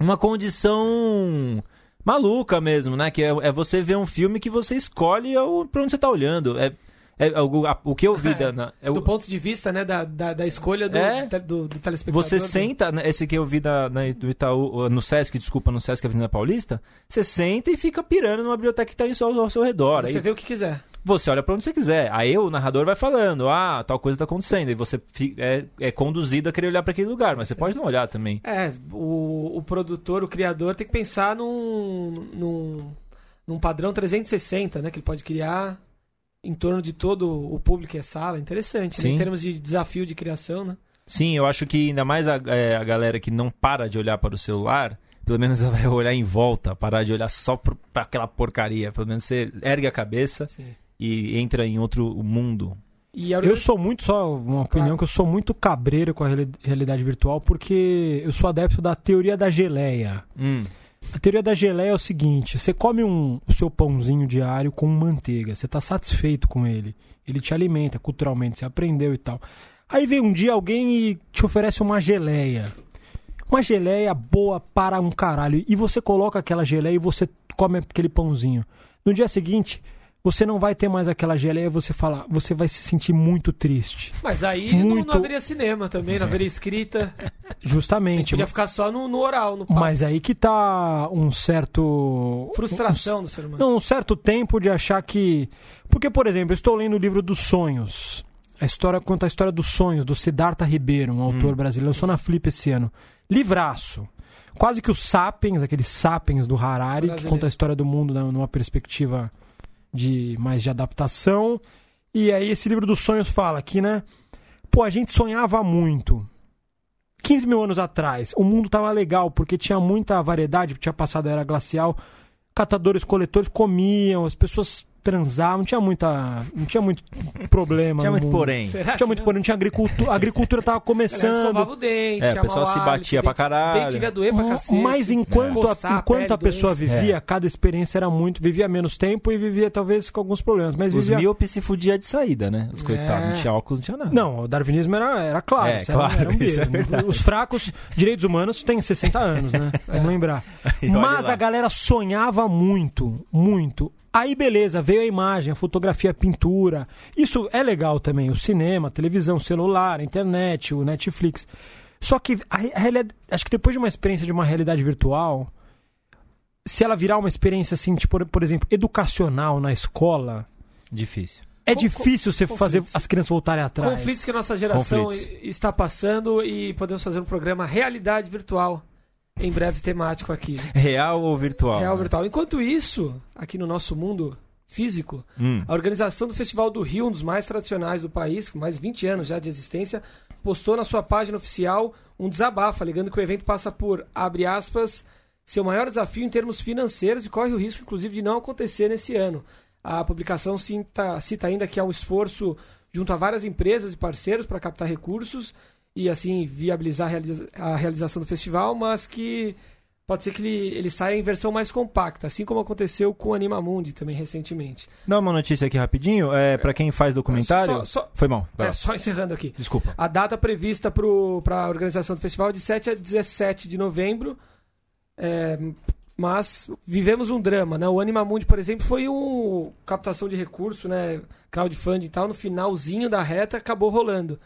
uma condição maluca mesmo, né? Que é, é você ver um filme que você escolhe pra onde você tá olhando. É, é o, a- o que eu vi da, na- é o- do ponto de vista, né, da, da, da escolha do, É. do, do- do telespectador. Você senta, né, esse que eu vi da, na, do Itaú, no Sesc, desculpa, no Sesc Avenida Paulista, você senta e fica pirando numa biblioteca que tá ao ao seu redor. Você Aí vê o que quiser. você olha pra onde você quiser. Aí o narrador vai falando, ah, tal coisa tá acontecendo. E você é, é conduzido a querer olhar pra aquele lugar, mas você pode não olhar também. É, o, o produtor, o criador tem que pensar num, num, num padrão 360, né? Que ele pode criar em torno de todo o público e a sala. Interessante, né? Sim. Em termos de desafio de criação, né? Sim, eu acho que ainda mais a, é, a galera que não para de olhar para o celular, pelo menos ela vai olhar em volta, parar de olhar só pra aquela porcaria. Pelo menos você ergue a cabeça e entra em outro mundo. E a Eu sou muito, só uma opinião, que eu sou muito cabreiro com a reali- realidade virtual porque eu sou adepto da teoria da geleia. Hum, A teoria da geleia é o seguinte: você come um, o seu pãozinho diário com manteiga, você está satisfeito com ele, ele te alimenta culturalmente, você aprendeu e tal. Aí vem um dia alguém e te oferece uma geleia. Uma geleia boa para um caralho. E você coloca aquela geleia e você come aquele pãozinho. No dia seguinte, você não vai ter mais aquela geleia, você fala, você vai se sentir muito triste. Mas aí não- Muito- não, haveria cinema também, não haveria escrita. Justamente. Podia ficar só no, no oral, no papo. Mas aí que tá um certo. Frustração do ser humano. Não, um certo tempo de achar que. Porque, por exemplo, eu estou lendo o livro dos sonhos. A história conta a história dos sonhos, do Siddhartha Ribeiro, um autor brasileiro. Lançou na Flip esse ano. Livraço. Quase que os Sapiens, aqueles Sapiens do Harari, que conta a história do mundo numa perspectiva de mais de adaptação. E aí esse livro dos sonhos fala que, né? Pô, a gente sonhava muito. 15 mil anos atrás, o mundo tava legal, porque tinha muita variedade, tinha passado a era glacial, catadores, coletores comiam, as pessoas transavam, não tinha muita. não tinha muito problema. tinha muito mundo. porém. Será Não tinha muito porém, não tinha agricultura. A agricultura tava começando. escovava o dente, É, o pessoal se batia pra caralho. Dente devia doer pra cacete. Mas enquanto, Coçar a, a enquanto pele, a pessoa doença. vivia, cada experiência era muito. Vivia menos tempo e vivia talvez com alguns problemas. Mas Os vivia. míopes se fudia de saída, né? Os coitados. Não tinha óculos, não tinha nada. Não, o darwinismo era, era claro. É, era- claro, era um é. Os fracos, direitos humanos, têm 60 anos, né? Vamos lembrar. Mas a galera sonhava muito, muito. Aí, beleza, veio a imagem, a fotografia, a pintura. Isso é legal também. O cinema, a televisão, o celular, a internet, o Netflix. Só que a, a realidade- acho que depois de uma experiência de uma realidade virtual, se ela virar uma experiência assim, tipo, por exemplo, educacional na escola, Difícil. é difícil você fazer conflitos. as crianças voltarem atrás. Conflitos que a nossa geração Conflitos. está passando e podemos fazer um programa Realidade Virtual. Em breve temático aqui. Real ou virtual? Real né? virtual. Enquanto isso, aqui no nosso mundo físico, Hum. a organização do Festival do Rio, um dos mais tradicionais do país, com mais de 20 anos já de existência, postou na sua página oficial um desabafo, alegando que o evento passa por, abre aspas, seu maior desafio em termos financeiros e corre o risco, inclusive, de não acontecer nesse ano. A publicação cita, cita ainda que há um esforço junto a várias empresas e parceiros para captar recursos e, assim, viabilizar a realiza- a realização do festival, mas que pode ser que ele, ele saia em versão mais compacta, assim como aconteceu com o Animamundi também recentemente. Dá uma notícia aqui rapidinho. É, pra quem faz documentário. Só- só- Foi mal. É, só encerrando aqui. Desculpa. A data prevista para a organização do festival é de 7 a 17 de novembro. É, mas vivemos um drama, né? O Animamundi, por exemplo, foi um captação de recurso, né? Crowdfunding e tal. No finalzinho da reta acabou rolando.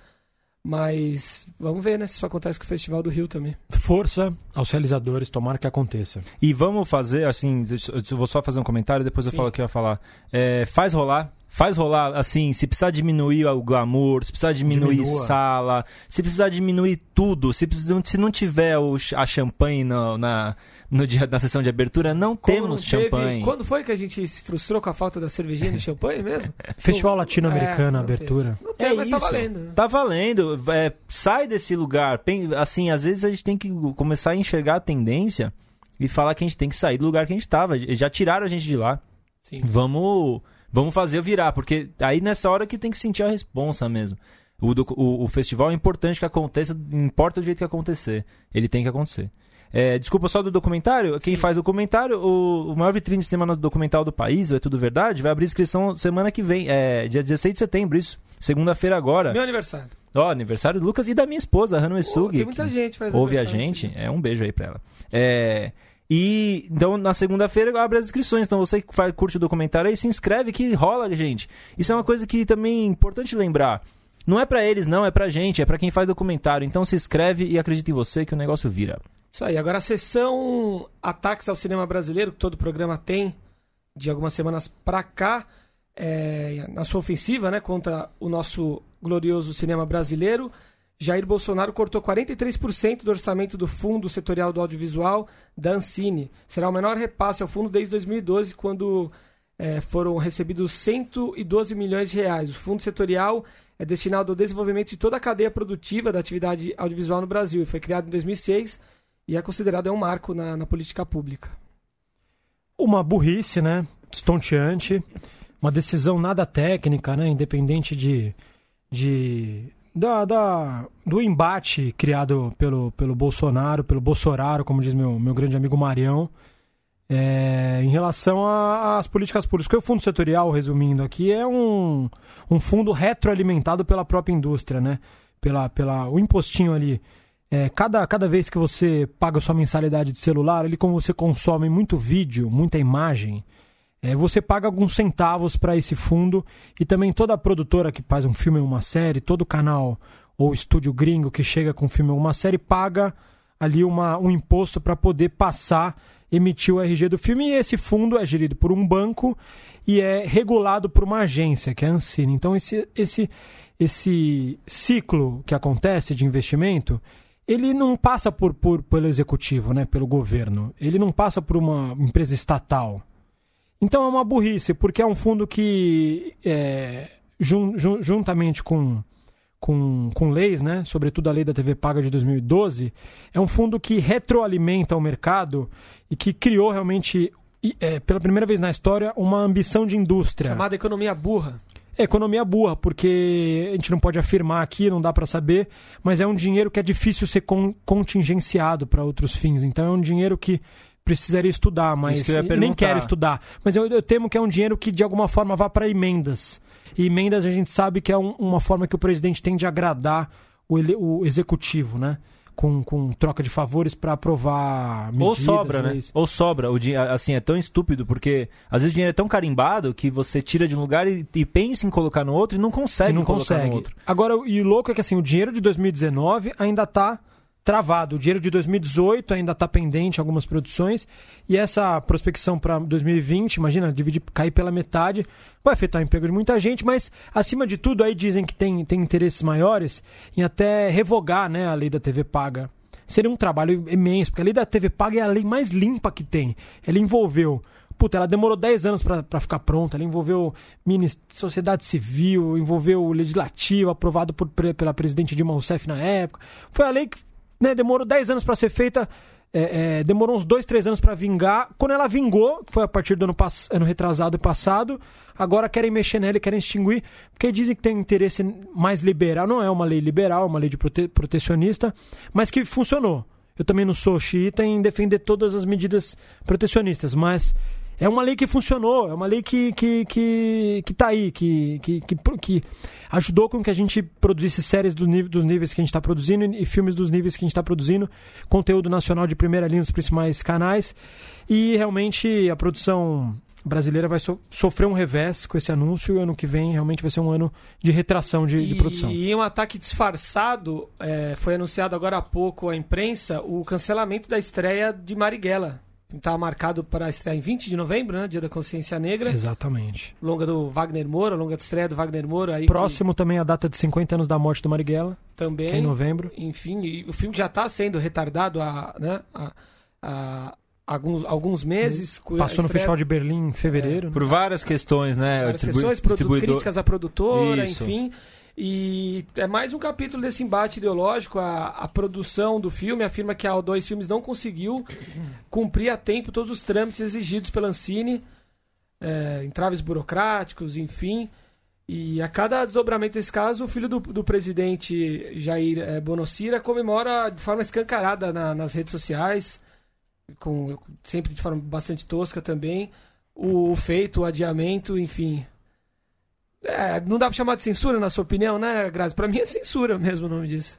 Mas vamos ver, né? Se isso acontece com o Festival do Rio também. Força aos realizadores, tomara que aconteça. E vamos fazer, assim, eu vou só fazer um comentário, depois eu Sim. falo o que eu ia falar. É, faz rolar. Faz rolar, assim, se precisar diminuir o glamour, se precisar diminuir Diminua. sala, se precisar diminuir tudo, se, precisar, se não tiver o, a champanhe no- na, no dia, na sessão de abertura, não Como temos não teve- champanhe. Quando foi que a gente se frustrou com a falta da cervejinha do champanhe mesmo? Festival latino-americano, é, não abertura. Não tem, mas tá valendo. né? Tá valendo. É, sai desse lugar. Assim, às vezes a gente tem que começar a enxergar a tendência e falar que a gente tem que sair do lugar que a gente tava. Já tiraram a gente de lá. Sim. Vamos, vamos fazer virar, porque aí nessa hora que tem que sentir a responsa mesmo. O, o, o festival é importante que aconteça, não importa o jeito que acontecer. Ele tem que acontecer. É, desculpa só do documentário. Quem faz documentário, o, o maior vitrine de cinema documental do país, é tudo verdade, vai abrir inscrição semana que vem. É dia 16 de setembro, isso. Segunda-feira agora. Meu aniversário. Ó, aniversário do Lucas e da minha esposa, Hanu Esugi. tem muita gente faz Ouve a gente. É um beijo aí pra ela. É. E então na segunda-feira abre as inscrições. Então você que faz, curte o documentário aí, se inscreve que rola, gente. Isso é uma coisa que também é importante lembrar. Não é pra eles, não, é pra gente, é pra quem faz documentário. Então se inscreve e acredita em você que o negócio vira. Isso aí. Agora a sessão Ataques ao Cinema Brasileiro, que todo programa tem, de algumas semanas pra cá, é, na sua ofensiva, né, contra o nosso glorioso cinema brasileiro, Jair Bolsonaro cortou 43% do orçamento do Fundo Setorial do Audiovisual da Ancine. Será o menor repasse ao fundo desde 2012, quando é, foram recebidos 112 milhões de reais. O Fundo Setorial é destinado ao desenvolvimento de toda a cadeia produtiva da atividade audiovisual no Brasil e foi criado em 2006 e é considerado um marco na, na política pública. Uma burrice, né? Estonteante. Uma decisão nada técnica, né? Independente de. de da, da, do embate criado pelo, pelo Bolsonaro, pelo Bolsonaro, como diz meu, meu grande amigo Marião, é, em relação às políticas públicas. Porque o fundo setorial, resumindo aqui, é um, um fundo retroalimentado pela própria indústria, né? Pela, pela, o impostinho ali. É, cada, cada vez que você paga sua mensalidade de celular, ali como você consome muito vídeo, muita imagem, você paga alguns centavos para esse fundo e também toda produtora que faz um filme ou uma série, todo canal ou estúdio gringo que chega com um filme ou uma série paga ali uma, um imposto para poder passar, emitir o RG do filme e esse fundo é gerido por um banco e é regulado por uma agência, que é a Ancine. Então esse, esse, esse ciclo que acontece de investimento ele não passa por, por, pelo executivo, né, pelo governo. Ele não passa por uma empresa estatal. Então é uma burrice, porque é um fundo que, é, jun, jun, juntamente com, com, com leis, né, sobretudo a lei da TV Paga de 2012, é um fundo que retroalimenta o mercado e que criou realmente, é, pela primeira vez na história, uma ambição de indústria. Chamada economia burra. É economia burra, porque a gente não pode afirmar aqui, não dá para saber, mas é um dinheiro que é difícil ser con contingenciado para outros fins. Então é um dinheiro que precisaria estudar, mas que nem quero estudar. Mas eu, eu, temo que é um dinheiro que de alguma forma vá para emendas. E emendas a gente sabe que é um, uma forma que o presidente tem de agradar o, o executivo, né? Com, com, troca de favores para aprovar medidas, Ou sobra, leis. né? Ou sobra. O dinheiro, assim, é tão estúpido, porque às vezes o dinheiro é tão carimbado que você tira de um lugar e, e pensa em colocar no outro e não consegue E não consegue. no outro. Agora, e o louco é que assim, o dinheiro de 2019 ainda está travado. O dinheiro de 2018 ainda está pendente algumas produções. E essa prospecção para 2020, imagina, dividir, cair pela metade, vai afetar o emprego de muita gente, mas acima de tudo aí dizem que tem, tem interesses maiores em até revogar né, a lei da TV paga. Seria um trabalho imenso, porque a lei da TV paga é a lei mais limpa que tem. Ela envolveu Puta, ela demorou 10 anos para ficar pronta. Ela envolveu mini sociedade civil, envolveu o legislativo, aprovado por, pela presidente Dilma Rousseff na época. Foi a lei que né, demorou 10 anos para ser feita, é, é, demorou uns 2, 3 anos para vingar. Quando ela vingou, foi a partir do ano, ano retrasado e passado, agora querem mexer nela e querem extinguir, porque dizem que tem interesse mais liberal. Não é uma lei liberal, é uma lei de prote protecionista, mas que funcionou. Eu também não sou xiita em defender todas as medidas protecionistas, mas é uma lei que funcionou, é uma lei que, que, que, que tá aí, que, que, que, que ajudou com que a gente produzisse séries do nível, dos níveis que a gente está produzindo e filmes dos níveis que a gente está produzindo, conteúdo nacional de primeira linha nos principais canais. E realmente a produção brasileira vai so sofrer um revés com esse anúncio e ano que vem realmente vai ser um ano de retração de, e, de produção. E um ataque disfarçado, é, foi anunciado agora há pouco à imprensa o cancelamento da estreia de Marighella. Estava marcado para estrear em 20 de novembro, né? Dia da Consciência Negra. Exatamente. Longa do Wagner Moura, longa de estreia do Wagner Moura. Aí Próximo que... também a data de 50 anos da morte do Marighella. Também. em novembro. Enfim, o filme já está sendo retardado há, né, há, há alguns, alguns meses. Passou no. Festival de Berlim em fevereiro. É. Por várias questões, né? Várias questões, críticas à produtora, Isso. enfim. E é mais um capítulo desse embate ideológico. A, a produção do filme afirma que a O2 Filmes não conseguiu cumprir a tempo todos os trâmites exigidos pela Ancine, é, entraves burocráticos, enfim. E a cada desdobramento desse caso, o filho do, do presidente Jair é, Bonocira comemora de forma escancarada na, nas redes sociais, com, sempre de forma bastante tosca também, o, o feito, o adiamento, enfim. É, não dá pra chamar de censura, na sua opinião, né, Grazi? Pra mim é censura mesmo o nome disso.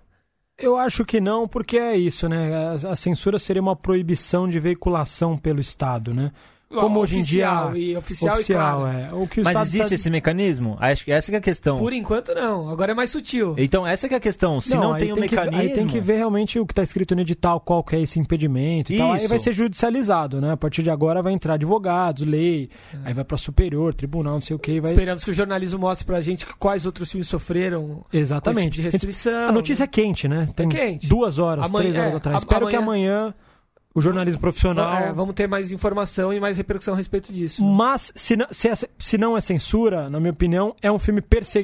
Eu acho que não, porque é isso, né? A, a censura seria uma proibição de veiculação pelo Estado, né? Como hoje em dia e oficial, oficial e claro. é. O que o Mas Estado existe tá- esse mecanismo? Acho que essa que é a questão. Por enquanto não, agora é mais sutil. Então, essa que é a questão. Se não, aí tem um que- mecanismo. aí tem que ver realmente o que está escrito no edital, qual que é esse impedimento e tal. Aí Isso. vai ser judicializado, né? A partir de agora vai entrar advogados, lei, aí vai para superior, tribunal, não sei o que. Vai... Esperamos que o jornalismo mostre pra gente quais outros filmes sofreram Exatamente. com esse tipo de restrição. A notícia é quente, né? Tem quente. duas horas, Amanhã- três horas é, atrás. a- Espero que amanhã- amanhã o jornalismo profissional. É, vamos ter mais informação e mais repercussão a respeito disso. Mas, se não, se, é, se não é censura, na minha opinião, é um filme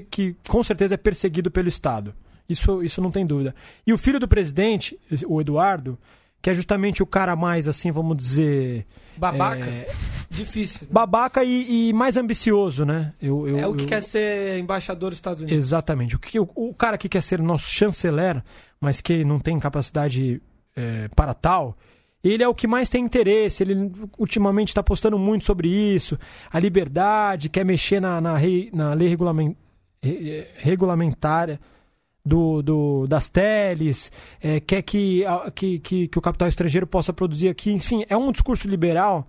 que com certeza é perseguido pelo Estado. Isso, isso não tem dúvida. E o filho do presidente, o Eduardo, que é justamente o cara mais, assim, vamos dizer. Babaca? É, Difícil. né? babaca e, e mais ambicioso, né? Eu, eu- é o que eu- quer ser embaixador dos Estados Unidos. Exatamente. O, que, o, o cara que quer ser nosso chanceler, mas que não tem capacidade é, para tal, ele é o que mais tem interesse. Ele ultimamente está postando muito sobre isso. A liberdade, quer mexer na, na, rei- na lei regulamen- re- regulamentária do, do- das teles, é, quer que, que, que, que o capital estrangeiro possa produzir aqui. Enfim, é um discurso liberal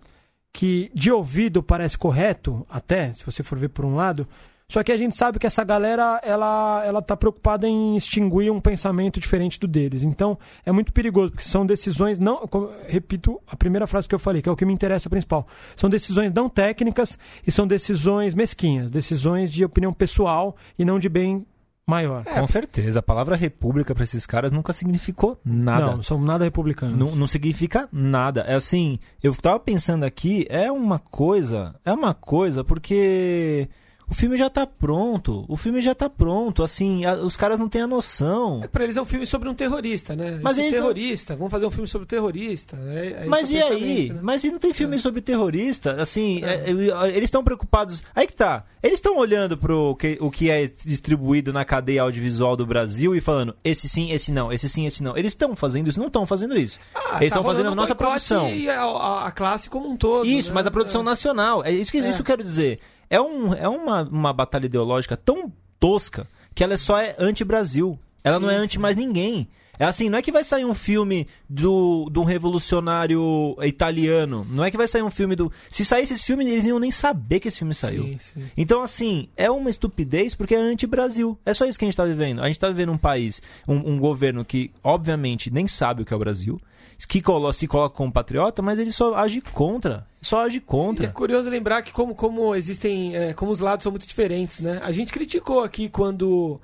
que de ouvido parece correto, até, se você for ver por um lado, só que a gente sabe que essa galera, ela, ela tá preocupada em extinguir um pensamento diferente do deles. Então, é muito perigoso, porque são decisões não, repito a primeira frase que eu falei, que é o que me interessa principal. São decisões não técnicas e são decisões mesquinhas, decisões de opinião pessoal e não de bem maior. Com certeza. A palavra república pra esses caras nunca significou nada. Não, são nada republicanos. Não, não significa nada. É assim, eu tava pensando aqui, é uma coisa, é uma coisa, porque o filme já tá pronto. O filme já tá pronto. Assim, a- os caras não têm a noção. É, pra eles é um filme sobre um terrorista, né? Mas Esse eles não- terrorista, vamos fazer um filme sobre terrorista. É, é Mas e aí? né? Mas e não tem filme sobre terrorista? Assim, é, é, eles estão preocupados. Aí que tá. Eles estão olhando pro que, o que é distribuído na cadeia audiovisual do Brasil e falando esse sim, esse não, esse sim, esse não. Eles estão fazendo isso? Não estão fazendo isso. Ah, eles tá estão fazendo a nossa produção. E a, a- a classe como um todo. Isso, né? mas a produção É. nacional. É isso que É. isso que eu quero dizer. É, um, é uma, uma batalha ideológica tão tosca que ela só é anti-Brasil. Ela não é Sim, anti mais ninguém. É assim, não é que vai sair um filme do, de um revolucionário italiano. Não é que vai sair um filme do. Se saísse esse filme, eles iam nem saber que esse filme saiu. Sim, sim. Então, assim, é uma estupidez porque é anti-Brasil. É só isso que a gente tá vivendo. A gente tá vivendo um país, um, um governo que, obviamente, nem sabe o que é o Brasil, que se coloca como patriota, mas ele só age contra. Só age E é contra. curioso lembrar que como, como existem, é, como os lados são muito diferentes, né? A gente criticou aqui quando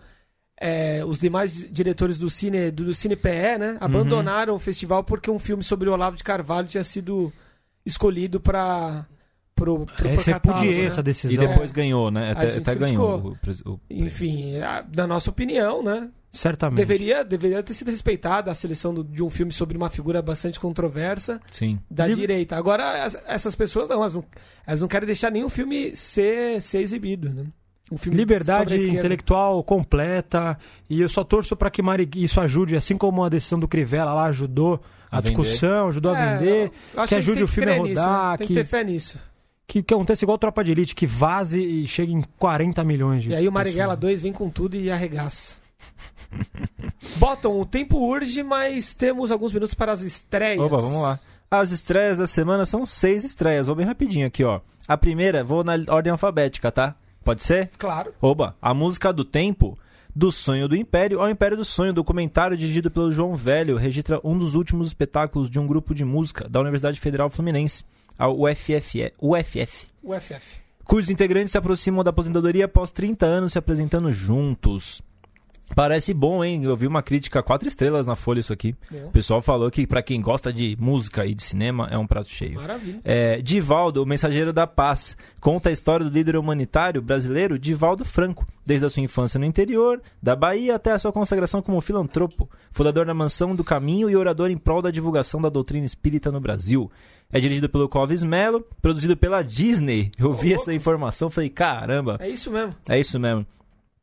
é, os demais di- diretores do Cine, do, do Cine PE, né? Abandonaram o festival porque um filme sobre o Olavo de Carvalho tinha sido escolhido para pro, pro, É, repudiei né? essa E decisão. depois ganhou, né? A Até, gente até ganhou. o o- Enfim, a- na nossa opinião, né? Certamente. Deveria, deveria ter sido respeitada a seleção do- de um filme sobre uma figura bastante controversa Sim. da direita. Agora, as- essas pessoas não elas, não, elas não querem deixar nenhum filme ser, ser exibido, né? Um Liberdade a intelectual completa. E eu só torço para que Mari- isso ajude, assim como a decisão do Crivella lá ajudou a, A vender. discussão, ajudou a É, vender. eu acho que a gente ajude tem o filme a nisso, rodar, né? Tem que que- ter fé nisso. Que, que aconteça igual Tropa de Elite, que vaze e chegue em 40 milhões de E aí o Marighella pessoas. 2 vem com tudo e arregaça. Bottom, o tempo urge, mas temos alguns minutos para as estreias. Opa, vamos lá. As estreias da semana são seis estreias. Vou bem rapidinho aqui, ó. A primeira, vou na ordem alfabética, tá? Pode ser? Claro. Oba, a música do tempo, do sonho do Império ao Império do Sonho, documentário dirigido pelo João Velho, registra um dos últimos espetáculos de um grupo de música da Universidade Federal Fluminense, a UFF, UFF O FF. cujos integrantes se aproximam da aposentadoria após 30 anos se apresentando juntos. Parece bom, hein? Eu vi uma crítica quatro estrelas na Folha isso aqui. O pessoal falou que pra quem gosta de música e de cinema é um prato cheio. Maravilha. É, Divaldo, o mensageiro da paz, conta a história do líder humanitário brasileiro Divaldo Franco, desde a sua infância no interior da Bahia até a sua consagração como filantropo, fundador da Mansão do Caminho e orador em prol da divulgação da doutrina espírita no Brasil. É dirigido pelo Clovis Mello, produzido pela Disney. Eu vi essa informação, falei, caramba, É isso mesmo. é isso mesmo.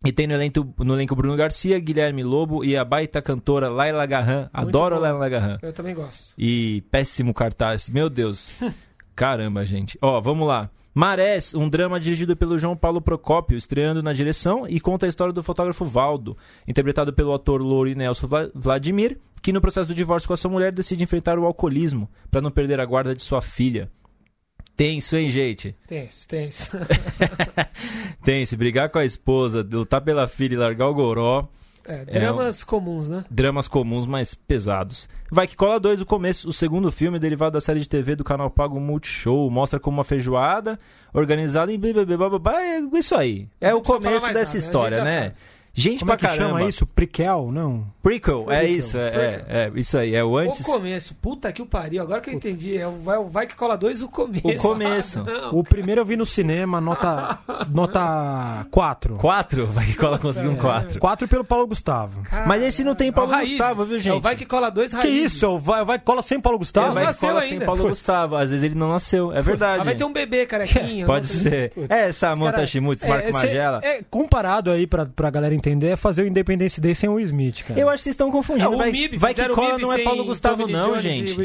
E tem no elenco, no elenco Bruno Garcia, Guilherme Lobo e a baita cantora Laila Garran. Adoro bom. Laila Garran. Eu também gosto. E péssimo cartaz. Meu Deus. Caramba, gente. Ó, vamos lá. Marés, um drama dirigido pelo João Paulo Procópio, estreando na direção e conta a história do fotógrafo Valdo, interpretado pelo ator Louro Nelson Vla- Vladimir, que no processo do divórcio com a sua mulher decide enfrentar o alcoolismo para não perder a guarda de sua filha. Tenso, hein, gente? Tenso, tenso. Tenso, brigar com a esposa, lutar pela filha e largar o goró. É, dramas comuns, né? dramas comuns mais pesados. Vai que cola 2, o começo, o segundo filme derivado da série de TV do canal Pago Multishow, mostra como uma feijoada organizada em é isso aí. É Não o começo dessa nada, história, né? sabe. Gente Como é pra que caramba. chama isso? Prequel? Não. Prequel, é Prequel. isso, é, é, é, isso aí, é o O antes. começo. Puta que o pariu. Agora que eu entendi. É o vai, o vai que cola dois, o começo. O começo. Ah, não. O primeiro eu vi no cinema, nota, nota 4. Quatro? Vai que cola conseguiu um quatro. 4 pelo Paulo Gustavo. Mas esse não tem É o Paulo Raiz. Gustavo, viu, É gente? o vai que cola dois Que raízes. isso? É o Vai, vai cola sem Paulo É, Gustavo? vai que nasceu cola ainda. sem Paulo Gustavo. Às vezes ele não nasceu, é verdade. Ah, vai ter um bebê carequinha. Pode ser. É, Samantha Cara, Schmutz, é, Marco é, Magela. É, comparado aí pra, pra galera entender, é fazer o Independence Day sem o Smith, cara. Eu acho que vocês estão confundindo. É, o vai, MIB, vai que cola MIB não é Paulo Gustavo, não, gente.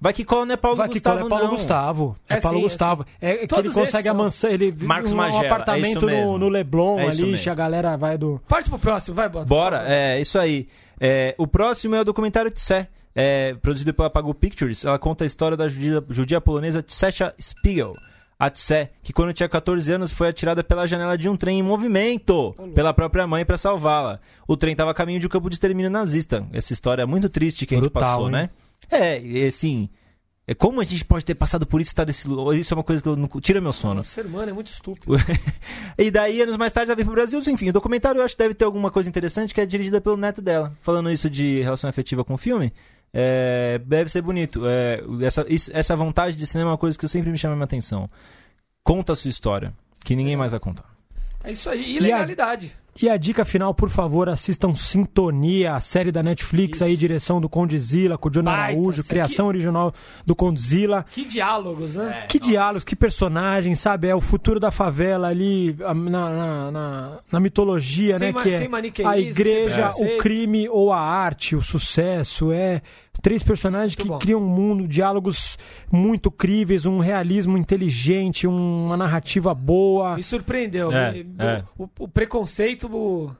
Vai que cola não é Paulo Vai que Gustavo, cola é Paulo não. Gustavo. É, É Paulo sim, Gustavo. É, que Todos ele consegue a mansão, ele Marcos um, Magela, é apartamento mesmo. no, no Leblon É ali, mesmo. a galera vai do... Parte pro próximo, vai, bota. Bora, é isso aí. É, o próximo é o documentário Tse, é, produzido pela Pago Pictures. Ela conta a história da judia, judia polonesa Tsecha Spiegel. A Tse, que quando tinha 14 anos foi atirada pela janela de um trem em movimento pela própria mãe para salvá-la. O trem estava a caminho de um campo de extermínio nazista. Essa história é muito triste que a gente Brutal, passou, hein? né? É, e assim, é como a gente pode ter passado por isso e estar desse lu- Isso é uma coisa que eu não, tira meu sono. O ser humano é muito estúpido. e daí, anos mais tarde, ela veio pro Brasil. Enfim, o documentário eu acho que deve ter alguma coisa interessante que é dirigida pelo neto dela. Falando isso de relação afetiva com o filme, é, deve ser bonito. É, essa, isso- essa vontade de cinema é uma coisa que sempre me chama a minha atenção. Conta a sua história, que ninguém mais vai contar. É isso aí. E a- Ilegalidade. E a dica final, por favor, assistam Sintonia, a série da Netflix Isso. aí, direção do Condzilla, com o John Baita Araújo, criação original do Condzilla. Que diálogos, né? Que diálogos, que personagens, sabe? É o futuro da favela ali na, na, na- na mitologia, Sem né? ma- Que é a igreja, o crime ou a arte, o sucesso. É três personagens Muito que bom. criam um mundo, diálogos muito críveis, um realismo inteligente, uma narrativa boa. Me surpreendeu. É, Me- é. O, o preconceito o-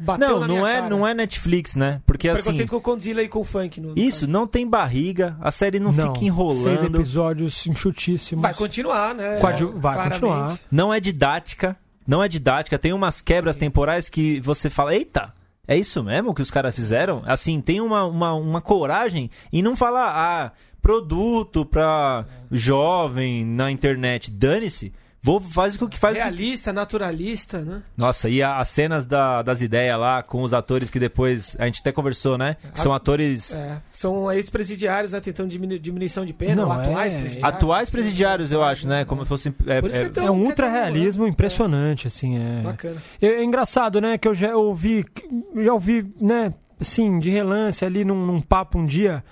bateu Não, na não minha é, cara. não é Netflix, né? Porque O assim. preconceito com o Condzilla e com o funk. No, no Isso, caso. não tem barriga, a série não, fica Seis enrolando, episódios enxutíssimos. Vai continuar, né? Vai Claramente. continuar. não é didática, não é didática, tem umas quebras temporais que você fala, eita, é isso mesmo que os caras fizeram? Assim, tem uma, uma, uma coragem em não falar, ah, produto pra jovem na internet, dane-se. Vou, faz o que faz. o que- Realista, naturalista, né? Nossa, e a- as cenas da- das ideias lá com os atores que depois. A gente até conversou, né? Que são atores. É, são ex-presidiários, né? Tentando diminu diminuição de pena, Não, ou atuais é- presidiários. Atuais presidiários, eu acho, né? Como se fosse. é, Por isso é- que é tão- É um que ultra tão- realismo é. impressionante, assim. É... Bacana. É, é engraçado, né? Que eu já ouvi, já ouvi, né? Assim, de relance ali num, num papo um dia.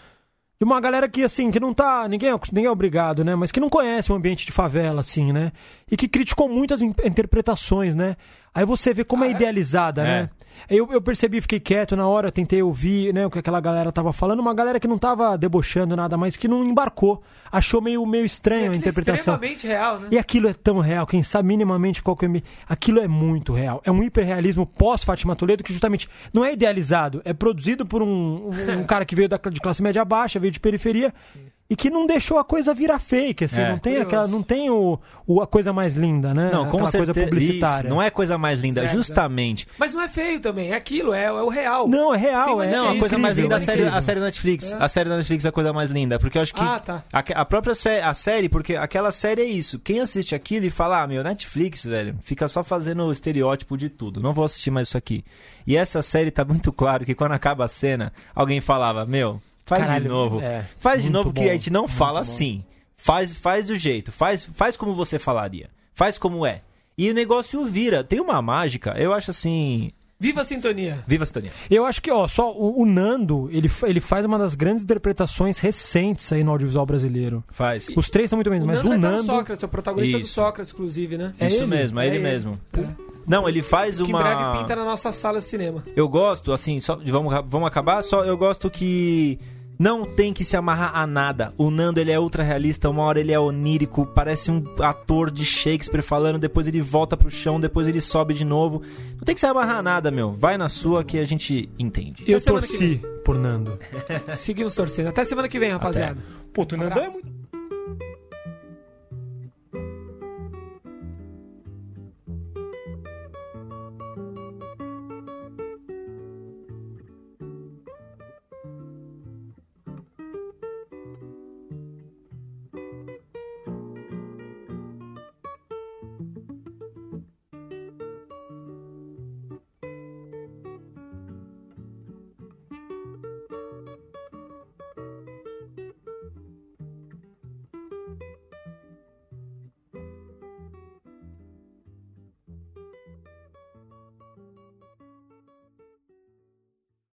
De uma galera que, assim, que não tá. Ninguém, é- ninguém é obrigado, né? Mas que não conhece o ambiente de favela, assim, né? E que criticou muitas in- interpretações, né? Aí você vê como Ah, é é? idealizada, É. né? Eu, eu percebi, fiquei quieto na hora, tentei ouvir né, o que aquela galera tava falando. Uma galera que não tava debochando nada, mas que não embarcou. Achou meio, meio estranho a é interpretação. extremamente real, né? E aquilo é tão real, quem sabe minimamente qual que é. Aquilo é muito real. É um hiperrealismo pós-Fátima Toledo que justamente não é idealizado, é produzido por um, um- um cara que veio da, de classe média baixa, veio de periferia e que não deixou a coisa virar fake, assim, É. não tem aquela, não tem o, o- a coisa mais linda, né? Não, com aquela coisa publicitária. Isso, não é coisa mais linda, Certo, justamente. Mas não é feio também, é aquilo, é, é o real. Não, é real, Sem é, maniqueísmo. Não, a coisa mais linda é a incrível, série, a série da Netflix. É. A série da Netflix é a coisa mais linda. Porque eu acho que. Ah, tá. A, a própria sé- a série, porque aquela série é isso. Quem assiste aquilo e fala, ah, meu, Netflix, velho, fica só fazendo o estereótipo de tudo. Não vou assistir mais isso aqui. E essa série tá muito claro que quando acaba a cena, alguém falava, meu, faz de Caralho, novo. é, faz de novo que bom, a gente não fala bom. assim. Faz, faz do jeito. Faz, faz como você falaria. Faz como é. E o negócio vira. Tem uma mágica, eu acho assim. Viva a sintonia! Viva a sintonia. Eu acho que, ó, só o, o Nando, ele, ele faz uma das grandes interpretações recentes aí no audiovisual brasileiro. Faz. Os três estão muito bem, O mas Nando o no Nando. Sócrates, é o protagonista do Isso. Sócrates, inclusive, né? É Isso ele? mesmo, é, É ele, ele. mesmo. É. Não, ele faz Que em uma. breve pinta na nossa sala de cinema. Eu gosto, assim, só vamos, vamos acabar, só eu gosto que não tem que se amarrar a nada. O Nando, ele é ultra realista, uma hora ele é onírico, parece um ator de Shakespeare falando, depois ele volta pro chão, depois ele sobe de novo. Não tem que se amarrar a nada, meu. Vai na sua que a gente entende. Eu Até torci por Nando. Seguimos torcendo. Até semana que vem, rapaziada. Puto, o Nando é muito.